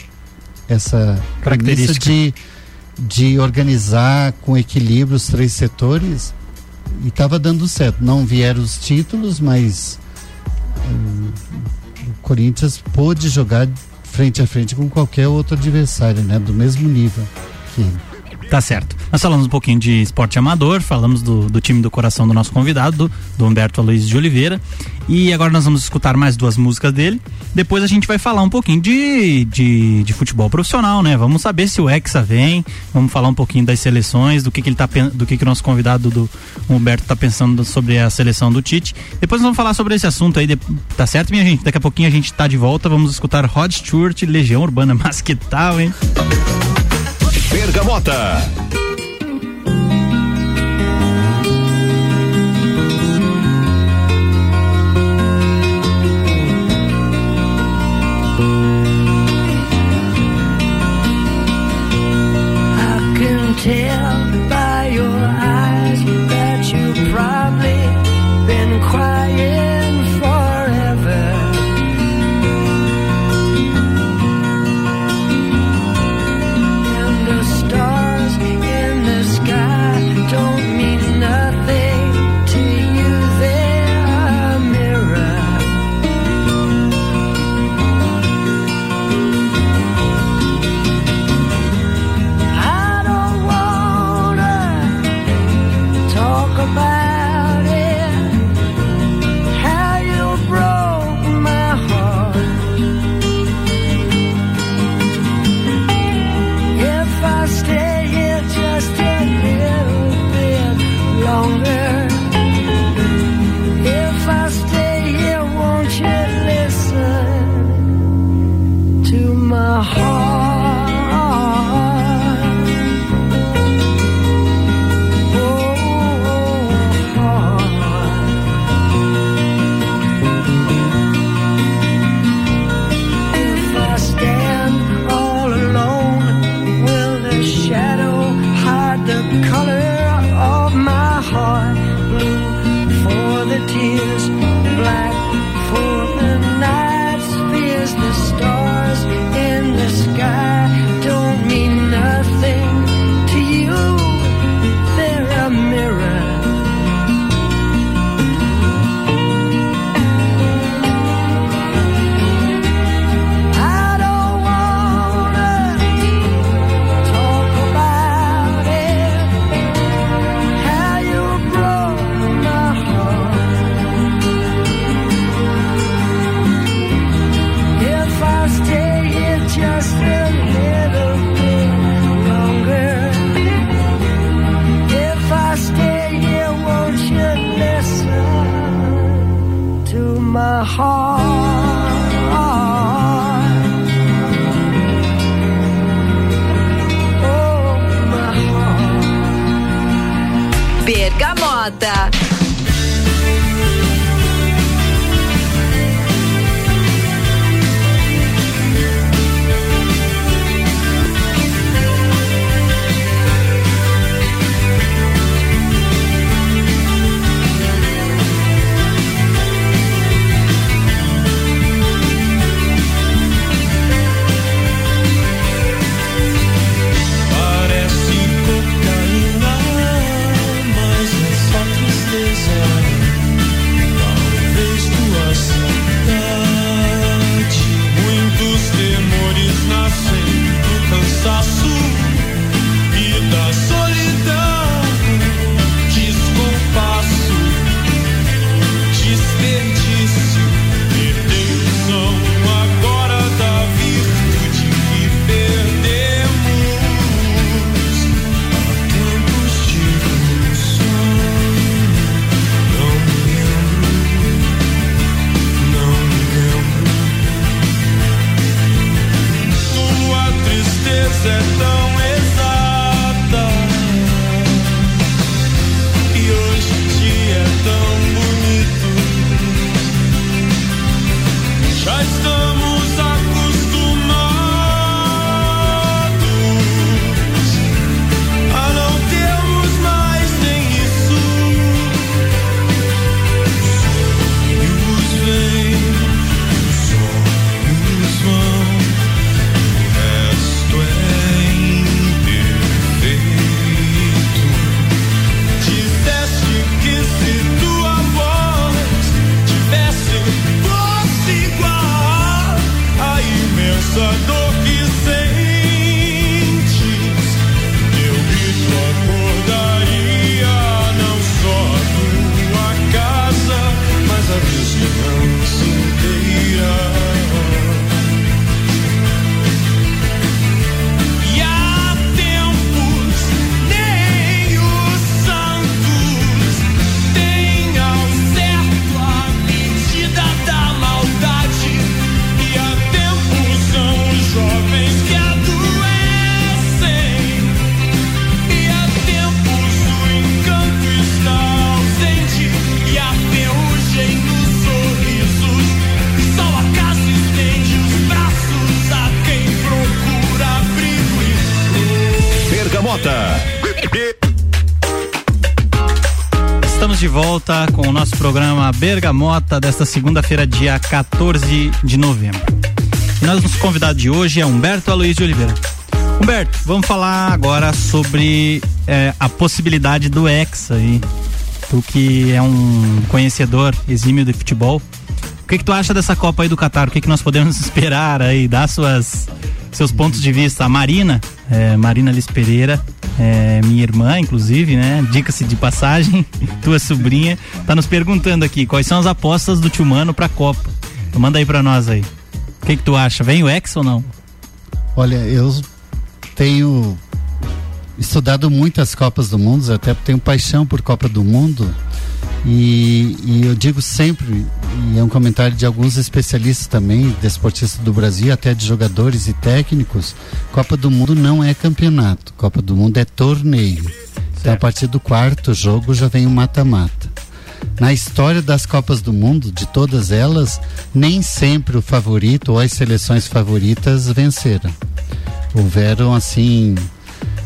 Speaker 3: essa característica de de organizar com equilíbrio os três setores e estava dando certo. Não vieram os títulos, mas um, o Corinthians pôde jogar frente a frente com qualquer outro adversário, né? Do mesmo nível que ele.
Speaker 2: Tá certo. Nós falamos um pouquinho de esporte amador, falamos do, do time do coração do nosso convidado, do, do Humberto Aloysio de Oliveira. E agora nós vamos escutar mais duas músicas dele. Depois a gente vai falar um pouquinho de, de, de futebol profissional, né? Vamos saber se o Hexa vem, vamos falar um pouquinho das seleções, do que, que ele tá do que, que o nosso convidado do Humberto está pensando sobre a seleção do Tite. Depois nós vamos falar sobre esse assunto aí, tá certo, minha gente? Daqui a pouquinho a gente tá de volta, vamos escutar Rod Stewart, Legião Urbana, mas que tal, hein?
Speaker 10: Bergamota.
Speaker 11: Tell
Speaker 4: Bergamota
Speaker 2: desta segunda-feira, dia 14 de novembro. E nós, nosso convidado de hoje é Humberto Aloysio Oliveira. Humberto, vamos falar agora sobre eh, a possibilidade do Hexa aí. Tu que é um conhecedor exímio de futebol. O que, que tu acha dessa Copa aí do Catar? O que, que nós podemos esperar aí? Dar suas, seus pontos de vista. A Marina, eh, Marina Liz Pereira, eh, minha irmã, inclusive, né? Dica-se de passagem, tua sobrinha, tá nos perguntando aqui quais são as apostas do Tchumano pra Copa. Então manda aí pra nós aí. O que, que tu acha? Vem o Hexa ou não?
Speaker 3: Olha, eu tenho estudado muitas Copas do Mundo, até tenho paixão por Copa do Mundo. E, e eu digo sempre, e é um comentário de alguns especialistas também, desportistas do Brasil, até de jogadores e técnicos, Copa do Mundo não é campeonato, Copa do Mundo é torneio. Então a partir do quarto jogo já vem o mata-mata. Na história das Copas do Mundo, de todas elas, nem sempre o favorito ou as seleções favoritas venceram. Houveram assim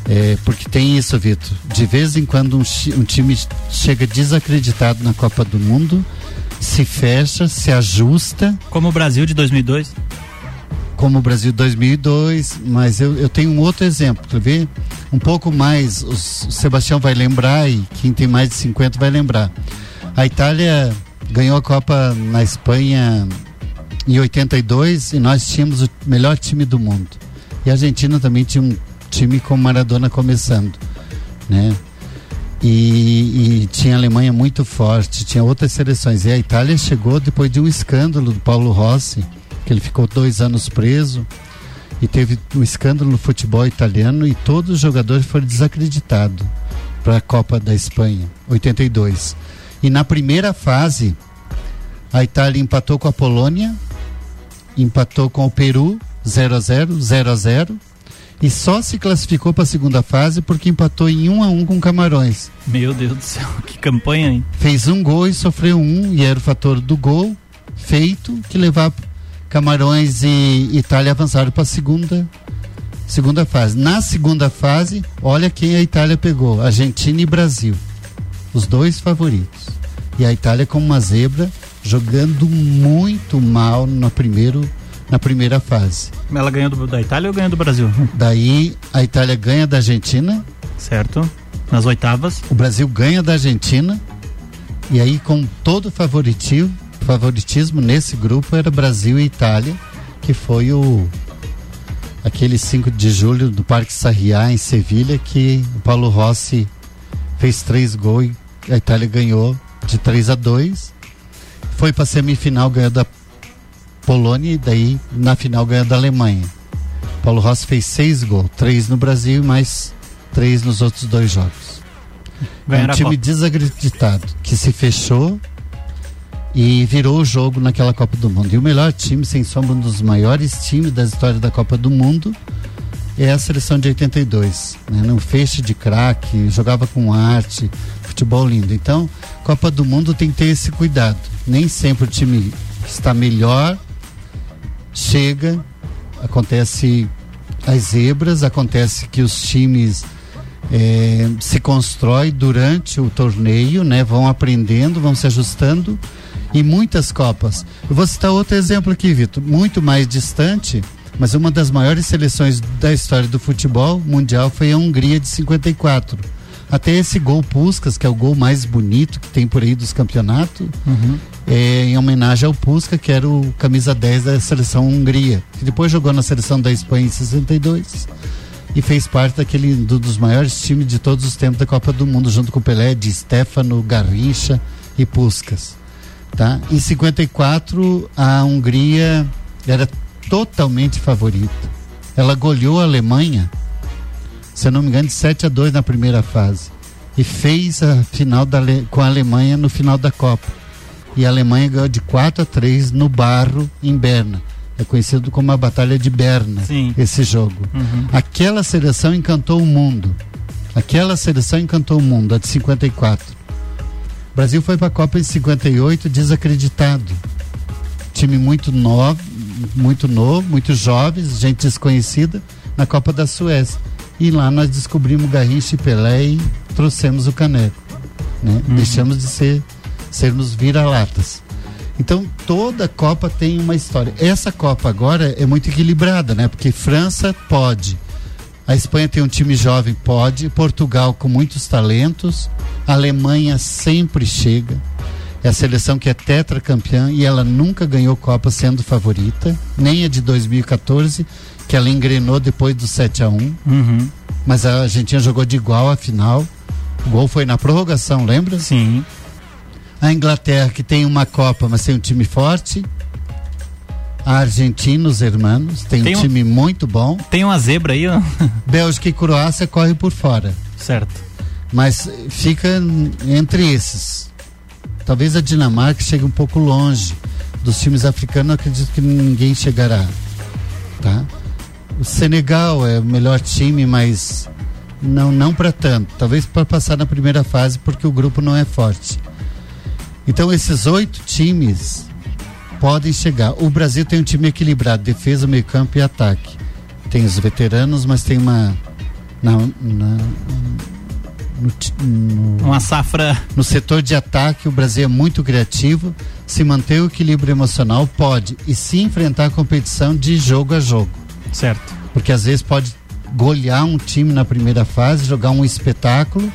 Speaker 3: é, porque tem isso, Vitor. De vez em quando um, um time chega desacreditado na Copa do Mundo, se fecha, se ajusta.
Speaker 2: Como o Brasil de 2002?
Speaker 3: Como o Brasil 2002, mas eu, eu tenho um outro exemplo, tu vê? Um pouco mais, o Sebastião vai lembrar e quem tem mais de 50 vai lembrar. A Itália ganhou a Copa na Espanha em 82 e nós tínhamos o melhor time do mundo. E a Argentina também tinha um time com Maradona começando, né? E, e tinha a Alemanha muito forte, tinha outras seleções. E a Itália chegou depois de um escândalo do Paulo Rossi, que ele ficou dois anos preso e teve um escândalo no futebol italiano e todos os jogadores foram desacreditados para a Copa da Espanha, 82. E na primeira fase, A Itália empatou com a Polônia, empatou com o Peru 0 a 0, 0 a 0 e só se classificou para a segunda fase porque empatou em 1 a 1 com Camarões.
Speaker 2: Meu Deus do céu, que campanha, hein?
Speaker 3: Fez um gol e sofreu um e era o fator do gol feito que levava Camarões e Itália avançaram para a segunda segunda fase. Na segunda fase, olha quem a Itália pegou: Argentina e Brasil. Os dois favoritos. E a Itália como uma zebra, jogando muito mal no primeiro, na primeira fase.
Speaker 2: Ela ganhou do- da Itália ou ganhou do Brasil?
Speaker 3: Daí a Itália ganha da Argentina,
Speaker 2: Certo. Nas oitavas.
Speaker 3: o Brasil ganha da Argentina. E aí com todo favoritismo, favoritismo nesse grupo era Brasil e Itália, que foi o aquele 5 de julho do Parque Sarriá em Sevilha que o Paulo Rossi fez três gols e a Itália ganhou de 3 a 2. Foi para semifinal ganhou da Polônia e daí na final ganhou da Alemanha. Paulo Rossi fez seis gols, três no Brasil e mais três nos outros dois jogos.
Speaker 2: Ganharam
Speaker 3: é um time desacreditado que se fechou e virou o jogo naquela Copa do Mundo. E o melhor time, sem sombra, um dos maiores times da história da Copa do Mundo é a seleção de 82. Né? Num feixe de craque, jogava com arte, futebol lindo. Então, Copa do Mundo tem que ter esse cuidado. Nem sempre o time está melhor chega, acontece as zebras, acontece que os times eh, se constrói durante o torneio, né? Vão aprendendo, vão se ajustando e muitas copas. Eu vou citar outro exemplo aqui, Vitor, muito mais distante, mas uma das maiores seleções da história do futebol mundial foi a Hungria de 54. Até esse gol Puskas, que é o gol mais bonito que tem por aí dos campeonatos, é, em homenagem ao Pusca, que era o camisa 10 da seleção Hungria, que depois jogou na seleção da Espanha em 62 e fez parte daquele do- dos maiores times de todos os tempos da Copa do Mundo, junto com Pelé, Di Stefano, Garrincha e Puskas. Tá? Em 54, a Hungria era totalmente favorita. Ela goleou a Alemanha, se eu não me engano, de 7 a 2 na primeira fase. E fez a final da com a Alemanha no final da Copa. E a Alemanha ganhou de 4 a 3 no Barro, em Berna. É conhecido como a Batalha de Berna,
Speaker 2: Sim.
Speaker 3: esse jogo.
Speaker 2: Uhum.
Speaker 3: Aquela seleção encantou o mundo. Aquela seleção encantou o mundo, a de 54. O Brasil foi para a Copa em 58 desacreditado. Time muito novo, muito novo, muito jovens, gente desconhecida na Copa da Suécia. E lá nós descobrimos Garrincha e Pelé e trouxemos o caneco. Né? Deixamos de ser sermos vira-latas. Então toda Copa tem uma história. Essa Copa agora é muito equilibrada, né? Porque França pode, a Espanha tem um time jovem, pode, Portugal com muitos talentos, a Alemanha sempre chega. É a seleção que é tetracampeã e ela nunca ganhou Copa sendo favorita, nem a de 2014, que ela engrenou depois do 7 a 1
Speaker 2: Uhum.
Speaker 3: mas a Argentina jogou de igual à final. O gol foi na prorrogação, lembra?
Speaker 2: Sim.
Speaker 3: A Inglaterra, que tem uma Copa, mas tem um time forte. A Argentina, os hermanos, tem,
Speaker 2: Tem
Speaker 3: um
Speaker 2: um-
Speaker 3: time muito bom.
Speaker 2: Tem uma zebra aí, ó.
Speaker 3: Bélgica e Croácia corre por fora.
Speaker 2: Certo.
Speaker 3: Mas fica entre esses. Talvez a Dinamarca chegue um pouco longe. Dos times africanos, acredito que ninguém chegará. Tá? O Senegal é o melhor time, mas não, não para tanto. Talvez para passar na primeira fase, porque o grupo não é forte. Então, esses oito times podem chegar. O Brasil tem um time equilibrado: defesa, meio-campo e ataque. Tem os veteranos, mas tem uma. Na, na- no no-
Speaker 2: Uma safra.
Speaker 3: no setor de ataque, o Brasil é muito criativo. Se manter o equilíbrio emocional, pode. E se enfrentar a competição de jogo a jogo.
Speaker 2: Certo.
Speaker 3: Porque às vezes pode golear um time na primeira fase, jogar um espetáculo.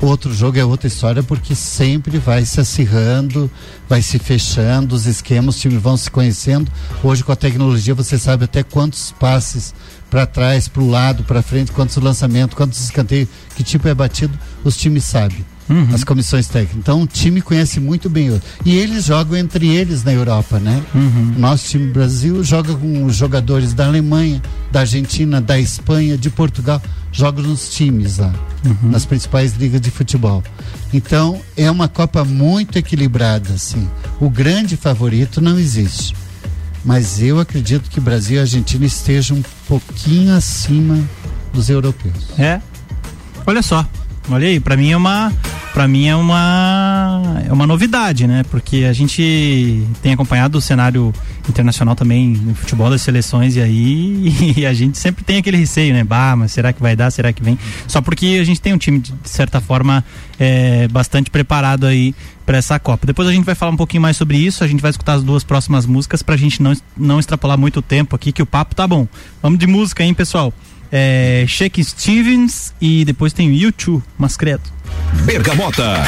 Speaker 3: Outro jogo é outra história, porque sempre vai se acirrando, vai se fechando, os esquemas, os times vão se conhecendo. Hoje, com a tecnologia, você sabe até quantos passes para trás, para o lado, para frente, quantos lançamentos, quantos escanteios, que tipo é batido, os times sabem
Speaker 2: uhum.
Speaker 3: as comissões técnicas. Então, o time conhece muito bem. Outro. E eles jogam entre eles na Europa, né?
Speaker 2: Uhum.
Speaker 3: Nosso time Brasil joga com os jogadores da Alemanha, da Argentina, da Espanha, de Portugal. Joga nos times lá,
Speaker 2: uhum.
Speaker 3: nas principais ligas de futebol. Então, é uma Copa muito equilibrada, assim. O grande favorito não existe mas eu acredito que Brasil e Argentina estejam um pouquinho acima dos europeus.
Speaker 2: É. Olha só, Olha aí, para mim é uma para mim é uma é uma novidade, né? Porque a gente tem acompanhado o cenário internacional também no futebol das seleções e aí e a gente sempre tem aquele receio, né? Bah, mas será que vai dar? Será que vem? Só porque a gente tem um time de certa forma é, bastante preparado aí para essa Copa. Depois a gente vai falar um pouquinho mais sobre isso. A gente vai escutar as duas próximas músicas para a gente não não extrapolar muito tempo aqui que o papo tá bom. Vamos de música, hein, pessoal? é, Shake Stevens e depois tem o YouTube, mas credo.
Speaker 4: Bergamota.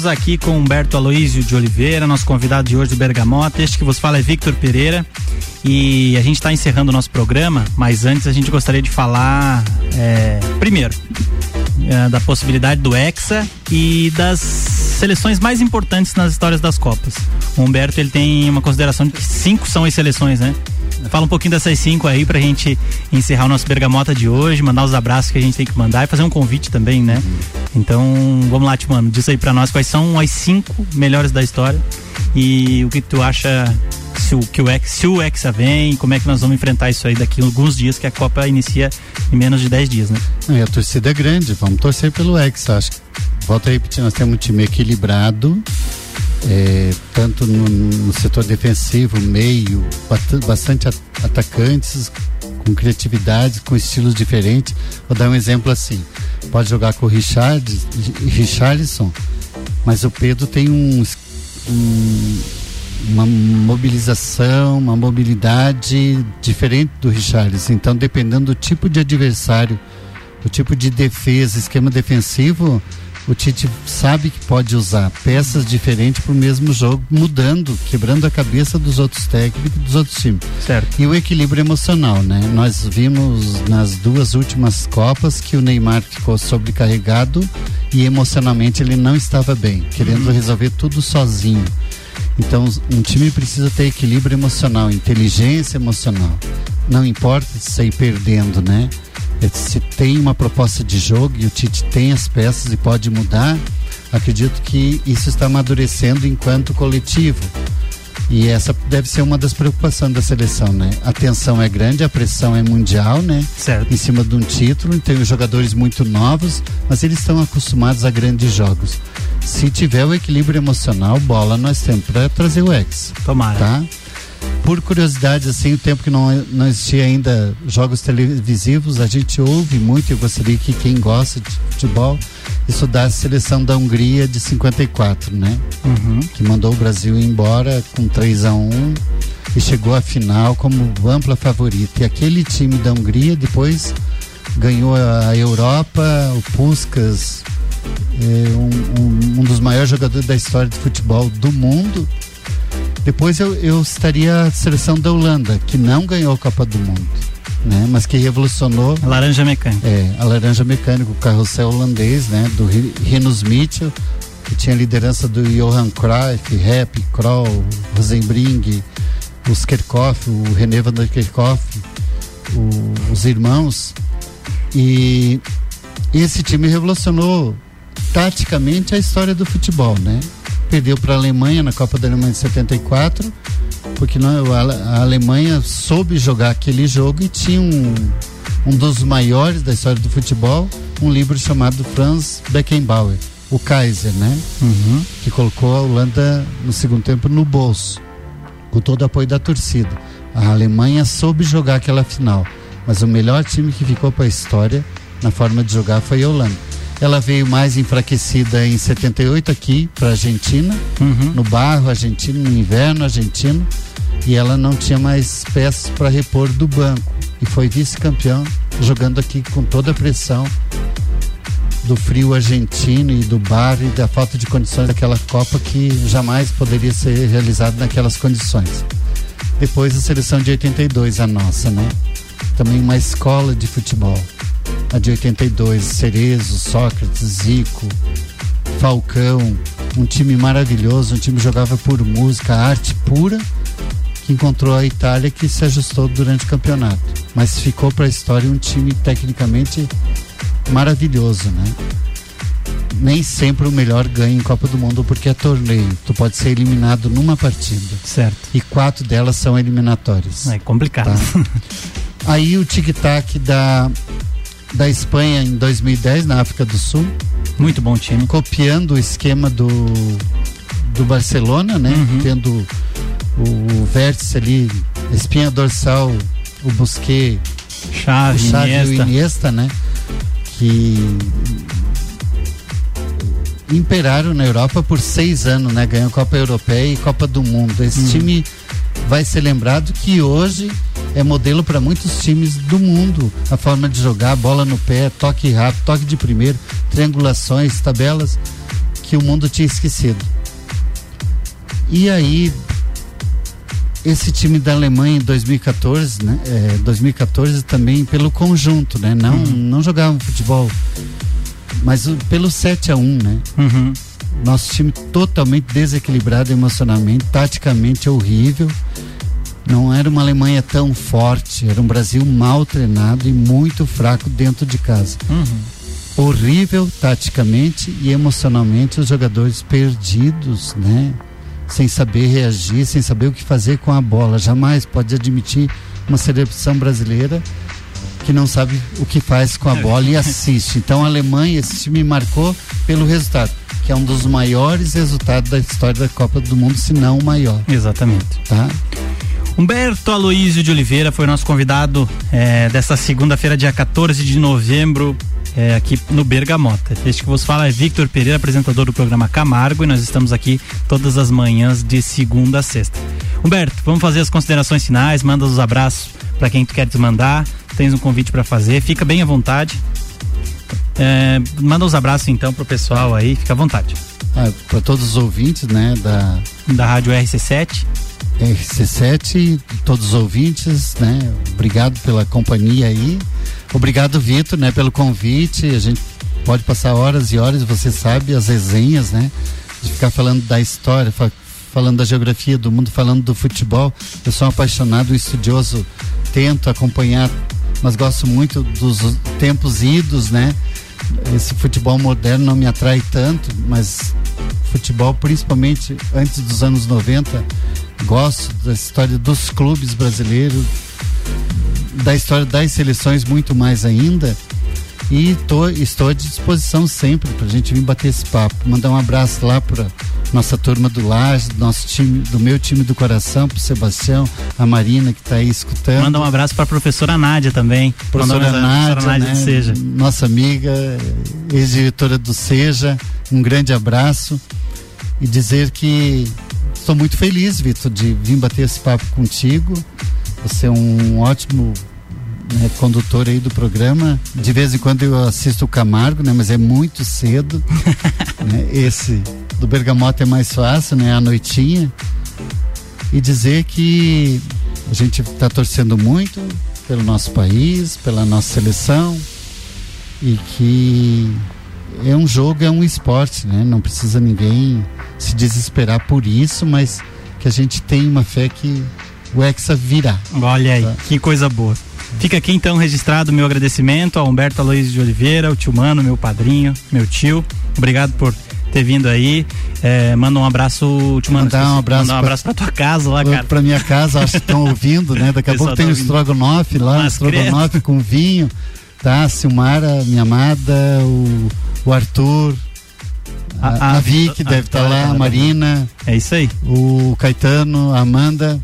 Speaker 2: Estamos aqui com Humberto Aloísio de Oliveira, nosso convidado de hoje do Bergamota. Este que vos fala é Victor Pereira. E a gente está encerrando o nosso programa, mas antes a gente gostaria de falar, é, primeiro, é, da possibilidade do Hexa e das seleções mais importantes nas histórias das Copas. O Humberto ele tem uma consideração de que cinco são as seleções, né? Fala um pouquinho dessas cinco aí pra gente encerrar o nosso Bergamota de hoje, mandar os abraços que a gente tem que mandar e fazer um convite também, né? Então, vamos lá, Timano, diz aí pra nós quais são as cinco melhores da história e o que tu acha se o, que o, Hexa- se o Hexa vem, como é que nós vamos enfrentar isso aí daqui a alguns dias, que a Copa inicia em menos de 10 dias, né?
Speaker 3: E a torcida é grande, vamos torcer pelo Hexa. Acho que, volta a repetir, nós temos um time equilibrado, é, tanto no, no setor defensivo, meio, bastante at- atacantes, com criatividade, com estilos diferentes. Vou dar um exemplo assim: pode jogar com o Richard, mas o Pedro tem um, um- uma mobilização, uma mobilidade diferente do Richarlison. Então, dependendo do tipo de adversário, do tipo de defesa, esquema defensivo, o Tite sabe que pode usar peças diferentes para o mesmo jogo, mudando, quebrando a cabeça dos outros técnicos dos outros times.
Speaker 2: Certo.
Speaker 3: E o equilíbrio emocional, né? Nós vimos nas duas últimas Copas que o Neymar ficou sobrecarregado e emocionalmente ele não estava bem, querendo resolver tudo sozinho. Então, um time precisa ter equilíbrio emocional, inteligência emocional. Não importa sair perdendo, né? É, Se tem uma proposta de jogo e o Tite tem as peças e pode mudar, acredito que isso está amadurecendo enquanto coletivo. E essa deve ser uma das preocupações da seleção, né? A tensão é grande, a pressão é mundial, né?
Speaker 2: Certo.
Speaker 3: Em cima de um título, tem os jogadores muito novos, mas eles estão acostumados a grandes jogos. Se tiver o equilíbrio emocional, bola nós temos para trazer o ex.
Speaker 2: Tomara.
Speaker 3: Tá? Por curiosidade, assim, o tempo que não, não existia ainda jogos televisivos, a gente ouve muito, eu gostaria que quem gosta de futebol estudasse a seleção da Hungria de 54, né?
Speaker 2: Uhum.
Speaker 3: que mandou o Brasil embora com 3 a 1 e chegou à final como ampla favorita. E aquele time da Hungria depois ganhou a Europa, o Puskas, é, um, um- um dos maiores jogadores da história de futebol do mundo. Depois eu, eu estaria a seleção da Holanda, que não ganhou a Copa do Mundo, né? mas que revolucionou
Speaker 2: A laranja mecânica.
Speaker 3: é, a laranja mecânica, o carrossel holandês, né, do Rinus Mitchell, que tinha a liderança do Johan Cruyff, Rep, Kroll, Rosenbring, os Kerkhoff, o René van der Kerkhoff, o- os irmãos. E esse time revolucionou taticamente a história do futebol, né? Perdeu para a Alemanha na Copa da Alemanha de 74, porque não, a, a Alemanha soube jogar aquele jogo e tinha um, um dos maiores da história do futebol, um livro chamado Franz Beckenbauer, o Kaiser, né?
Speaker 2: Uhum.
Speaker 3: Que colocou a Holanda no segundo tempo no bolso, com todo o apoio da torcida. A Alemanha soube jogar aquela final, mas o melhor time que ficou para a história na forma de jogar foi a Holanda. Ela veio mais enfraquecida em 78 aqui para a Argentina,
Speaker 2: Uhum.
Speaker 3: no barro argentino, no inverno argentino, e ela não tinha mais peças para repor do banco. E foi vice-campeão, jogando aqui com toda a pressão do frio argentino e do bar e da falta de condições daquela Copa que jamais poderia ser realizada naquelas condições. Depois a seleção de 82, a nossa, né? Também uma escola de futebol. A de 82, Cerezo, Sócrates, Zico, Falcão, um time maravilhoso, um time que jogava por música, arte pura, que encontrou a Itália que se ajustou durante o campeonato. Mas ficou para a história um time tecnicamente maravilhoso, né? Nem sempre o melhor ganha em Copa do Mundo porque é torneio. Tu pode ser eliminado numa partida.
Speaker 2: Certo.
Speaker 3: E quatro delas são eliminatórias.
Speaker 2: É complicado.
Speaker 3: Tá. Aí o tic-tac da, da Espanha em 2010, na África do Sul.
Speaker 2: Muito bom time.
Speaker 3: Copiando o esquema do, do Barcelona, né?
Speaker 2: Uhum.
Speaker 3: Tendo o, o vértice ali, espinha dorsal, o Busquet,
Speaker 2: Chave,
Speaker 3: o Xavi e o
Speaker 2: Iniesta.
Speaker 3: Iniesta, né? Que imperaram na Europa por seis anos, né? Ganhou Copa Europeia e Copa do Mundo. Esse
Speaker 2: Hum.
Speaker 3: time vai ser lembrado que hoje é modelo para muitos times do mundo. A forma de jogar, bola no pé, toque rápido, toque de primeiro, triangulações, tabelas que o mundo tinha esquecido. E aí, esse time da Alemanha em 2014, né? É, 2014 também pelo conjunto, né? Não,
Speaker 2: Uhum.
Speaker 3: não jogavam futebol, mas pelo 7 a 1 né?
Speaker 2: Uhum.
Speaker 3: Nosso time totalmente desequilibrado emocionalmente, taticamente horrível. Não era uma Alemanha tão forte, era um Brasil mal treinado e muito fraco dentro de casa. Horrível taticamente e emocionalmente, os jogadores perdidos, né? Sem saber reagir, sem saber o que fazer com a bola. Jamais pode admitir uma seleção brasileira que não sabe o que faz com a bola e assiste. Então a Alemanha, esse time marcou pelo resultado, que é um dos maiores resultados da história da Copa do Mundo, se não o maior.
Speaker 2: Exatamente.
Speaker 3: Tá?
Speaker 2: Humberto Aloísio de Oliveira foi nosso convidado é, desta segunda-feira, dia 14 de novembro, é, aqui no Bergamota. Este que vos fala é Victor Pereira, apresentador do programa Camargo, e nós estamos aqui todas as manhãs de segunda a sexta. Humberto, vamos fazer as considerações finais, manda os abraços para quem tu queres mandar, tens um convite para fazer, fica bem à vontade. É, manda os abraços então pro pessoal aí, fica à vontade.
Speaker 3: Ah, para todos os ouvintes, né, da
Speaker 2: da Rádio RC7.
Speaker 3: RC7, todos os ouvintes, né? Obrigado pela companhia aí. Obrigado, Vitor, né, pelo convite. A gente pode passar horas e horas, você sabe, as resenhas, né? De ficar falando da história, fa- falando da geografia do mundo, falando do futebol. Eu sou um apaixonado, um estudioso, tento acompanhar, mas gosto muito dos tempos idos, né? Esse futebol moderno não me atrai tanto, mas futebol, principalmente antes dos anos 90, gosto da história dos clubes brasileiros, da história das seleções muito mais ainda. E tô, estou à disposição sempre para a gente vir bater esse papo. Mandar um abraço lá para nossa turma do Laje, do nosso time, do meu time do coração, pro Sebastião, a Marina que está aí escutando.
Speaker 2: Manda um abraço para a professora Nádia também.
Speaker 3: Professora
Speaker 2: Mandou
Speaker 3: Nádia,
Speaker 2: professora Nádia
Speaker 3: né?
Speaker 2: Seja.
Speaker 3: nossa amiga, ex-diretora do Seja, um grande abraço e dizer que estou muito feliz, Vitor, de vir bater esse papo contigo. Você é um ótimo né, condutor aí do programa. De vez em quando eu assisto o Camargo, né, mas é muito cedo. né? Esse do Bergamota é mais fácil, né, à noitinha. E dizer que a gente está torcendo muito pelo nosso país, pela nossa seleção e que é um jogo, é um esporte, né? Não precisa ninguém se desesperar por isso, mas que a gente tem uma fé que o Hexa virá.
Speaker 2: Olha aí, que coisa boa. Fica aqui então registrado o meu agradecimento ao Humberto Aloysio de Oliveira, o tio Mano, meu padrinho, meu tio. Obrigado por ter vindo aí. É, manda um abraço, Mano.
Speaker 3: Mandar um abraço
Speaker 2: Mandar um
Speaker 3: pra-
Speaker 2: abraço pra tua casa lá, cara.
Speaker 3: Para minha casa, acho que estão ouvindo, né? Daqui a pouco tem
Speaker 2: tá
Speaker 3: o
Speaker 2: ouvindo.
Speaker 3: estrogonofe lá, o
Speaker 2: Mas
Speaker 3: estrogonofe com vinho, tá? Silmara, minha amada, o, o Arthur, a,
Speaker 2: A-
Speaker 3: a, Vicky
Speaker 2: a-
Speaker 3: deve estar
Speaker 2: a-
Speaker 3: lá, a- Marina.
Speaker 2: É isso aí.
Speaker 3: O Caetano, a Amanda.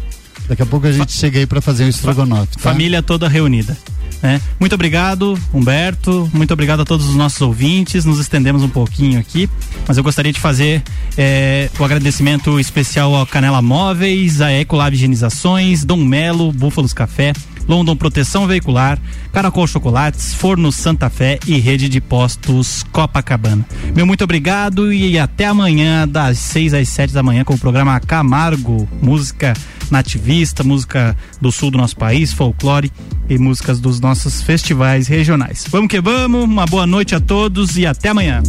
Speaker 3: Daqui a pouco a gente chega aí para fazer o estrogonofe, tá?
Speaker 2: Família toda reunida. Né? Muito obrigado, Humberto. Muito obrigado a todos os nossos ouvintes. Nos estendemos um pouquinho aqui, mas eu gostaria de fazer eh, o agradecimento especial ao Canela Móveis, a Ecolab Higienizações, Dom Melo, Búfalos Café, London Proteção Veicular, Caracol Chocolates, Forno Santa Fé e Rede de Postos Copacabana. Meu muito obrigado e até amanhã, das 6 às 7 da manhã, com o programa Camargo, música nativista, música do sul do nosso país, folclore e músicas dos nossos festivais regionais. Vamos que vamos, uma boa noite a todos e até amanhã.